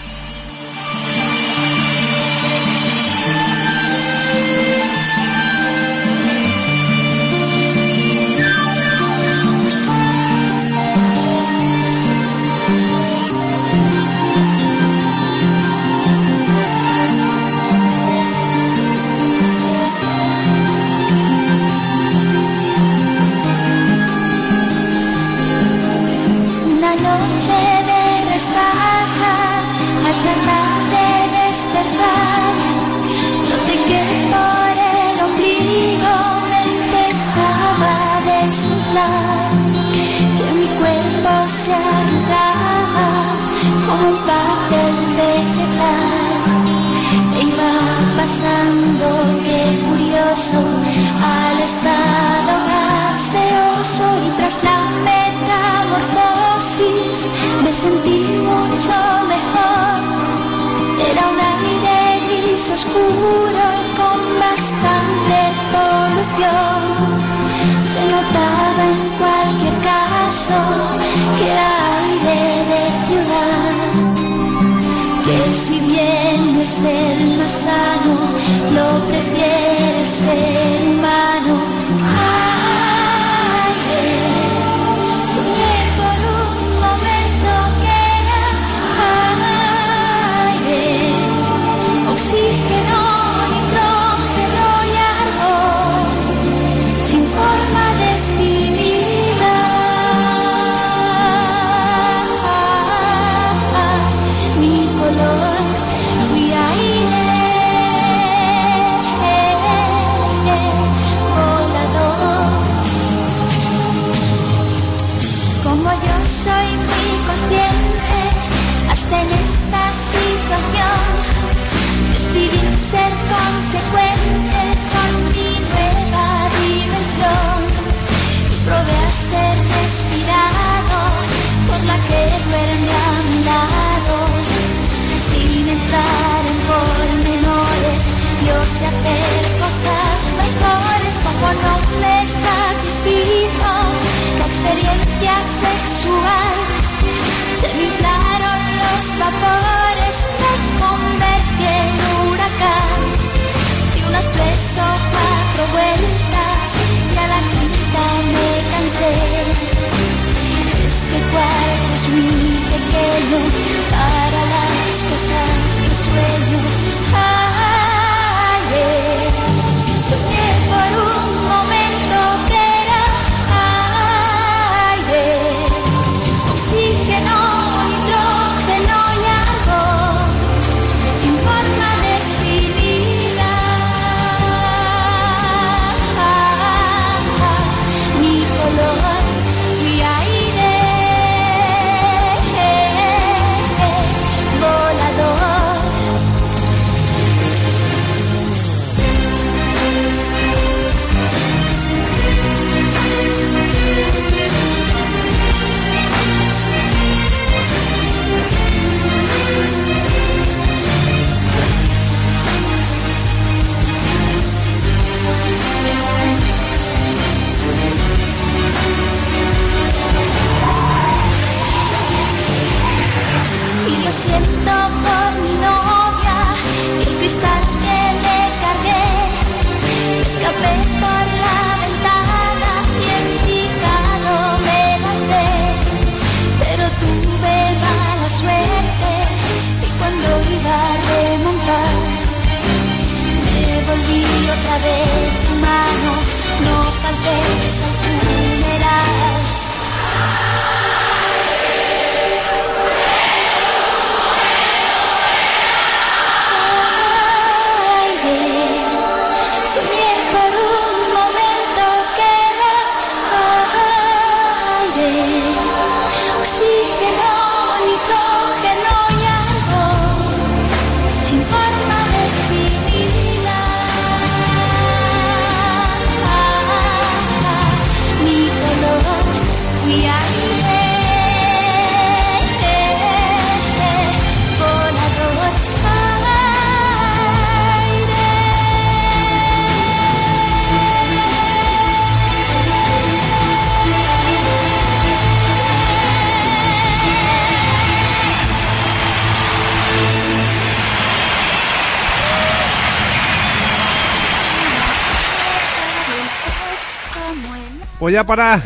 Ya para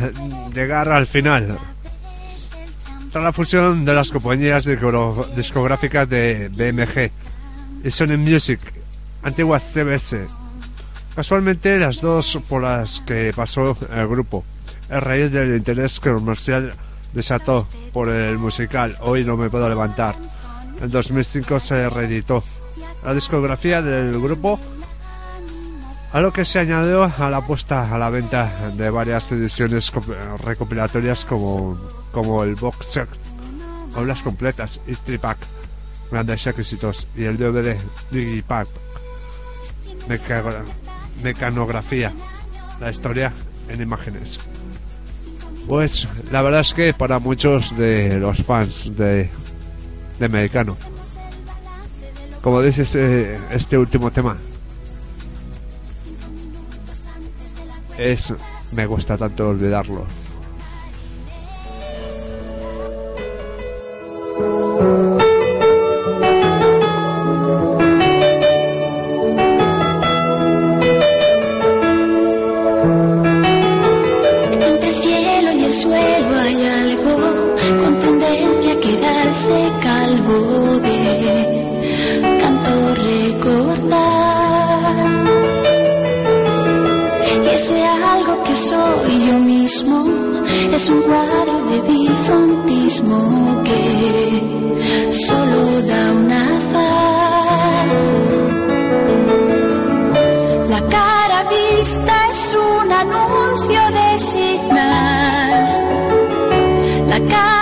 llegar al final. Tras la fusión de las compañías discográficas de BMG y Sony Music, antigua CBS. Casualmente las dos por las que pasó el grupo, a raíz del interés comercial desató por el musical Hoy no me puedo levantar. En 2005 se reeditó la discografía del grupo a lo que se añadió a la puesta a la venta de varias ediciones recopilatorias como, como el box set, obras completas y tripack, grandes éxitos y el DVD Digipack, Meca- mecanografía, la historia en imágenes. Pues la verdad es que para muchos de los fans de, de como dice este, este último tema, es me cuesta tanto olvidarlo. Algo que soy yo mismo es un cuadro de bifrontismo que solo da una faz. La cara vista es un anuncio de señal. La cara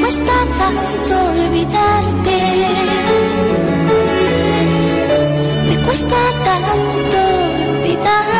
Cuesta tanto olvidarte. Me cuesta tanto olvidarte.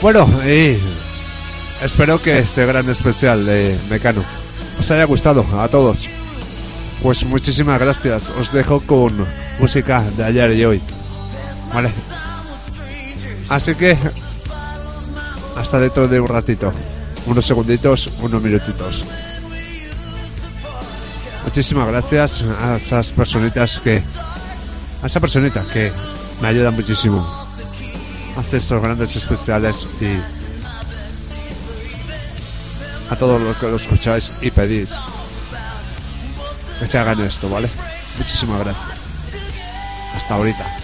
Bueno, y espero que este gran especial de Mecano os haya gustado a todos. Pues muchísimas gracias. Os dejo con música de ayer y hoy. Vale. Así que hasta dentro de un ratito. Unos segunditos, unos minutitos. Muchísimas gracias a esas personitas que. A esa personita que me ayuda muchísimo hace estos grandes especiales y a todos los que lo escucháis y pedís que se hagan esto, ¿vale? Muchísimas gracias. Hasta ahorita.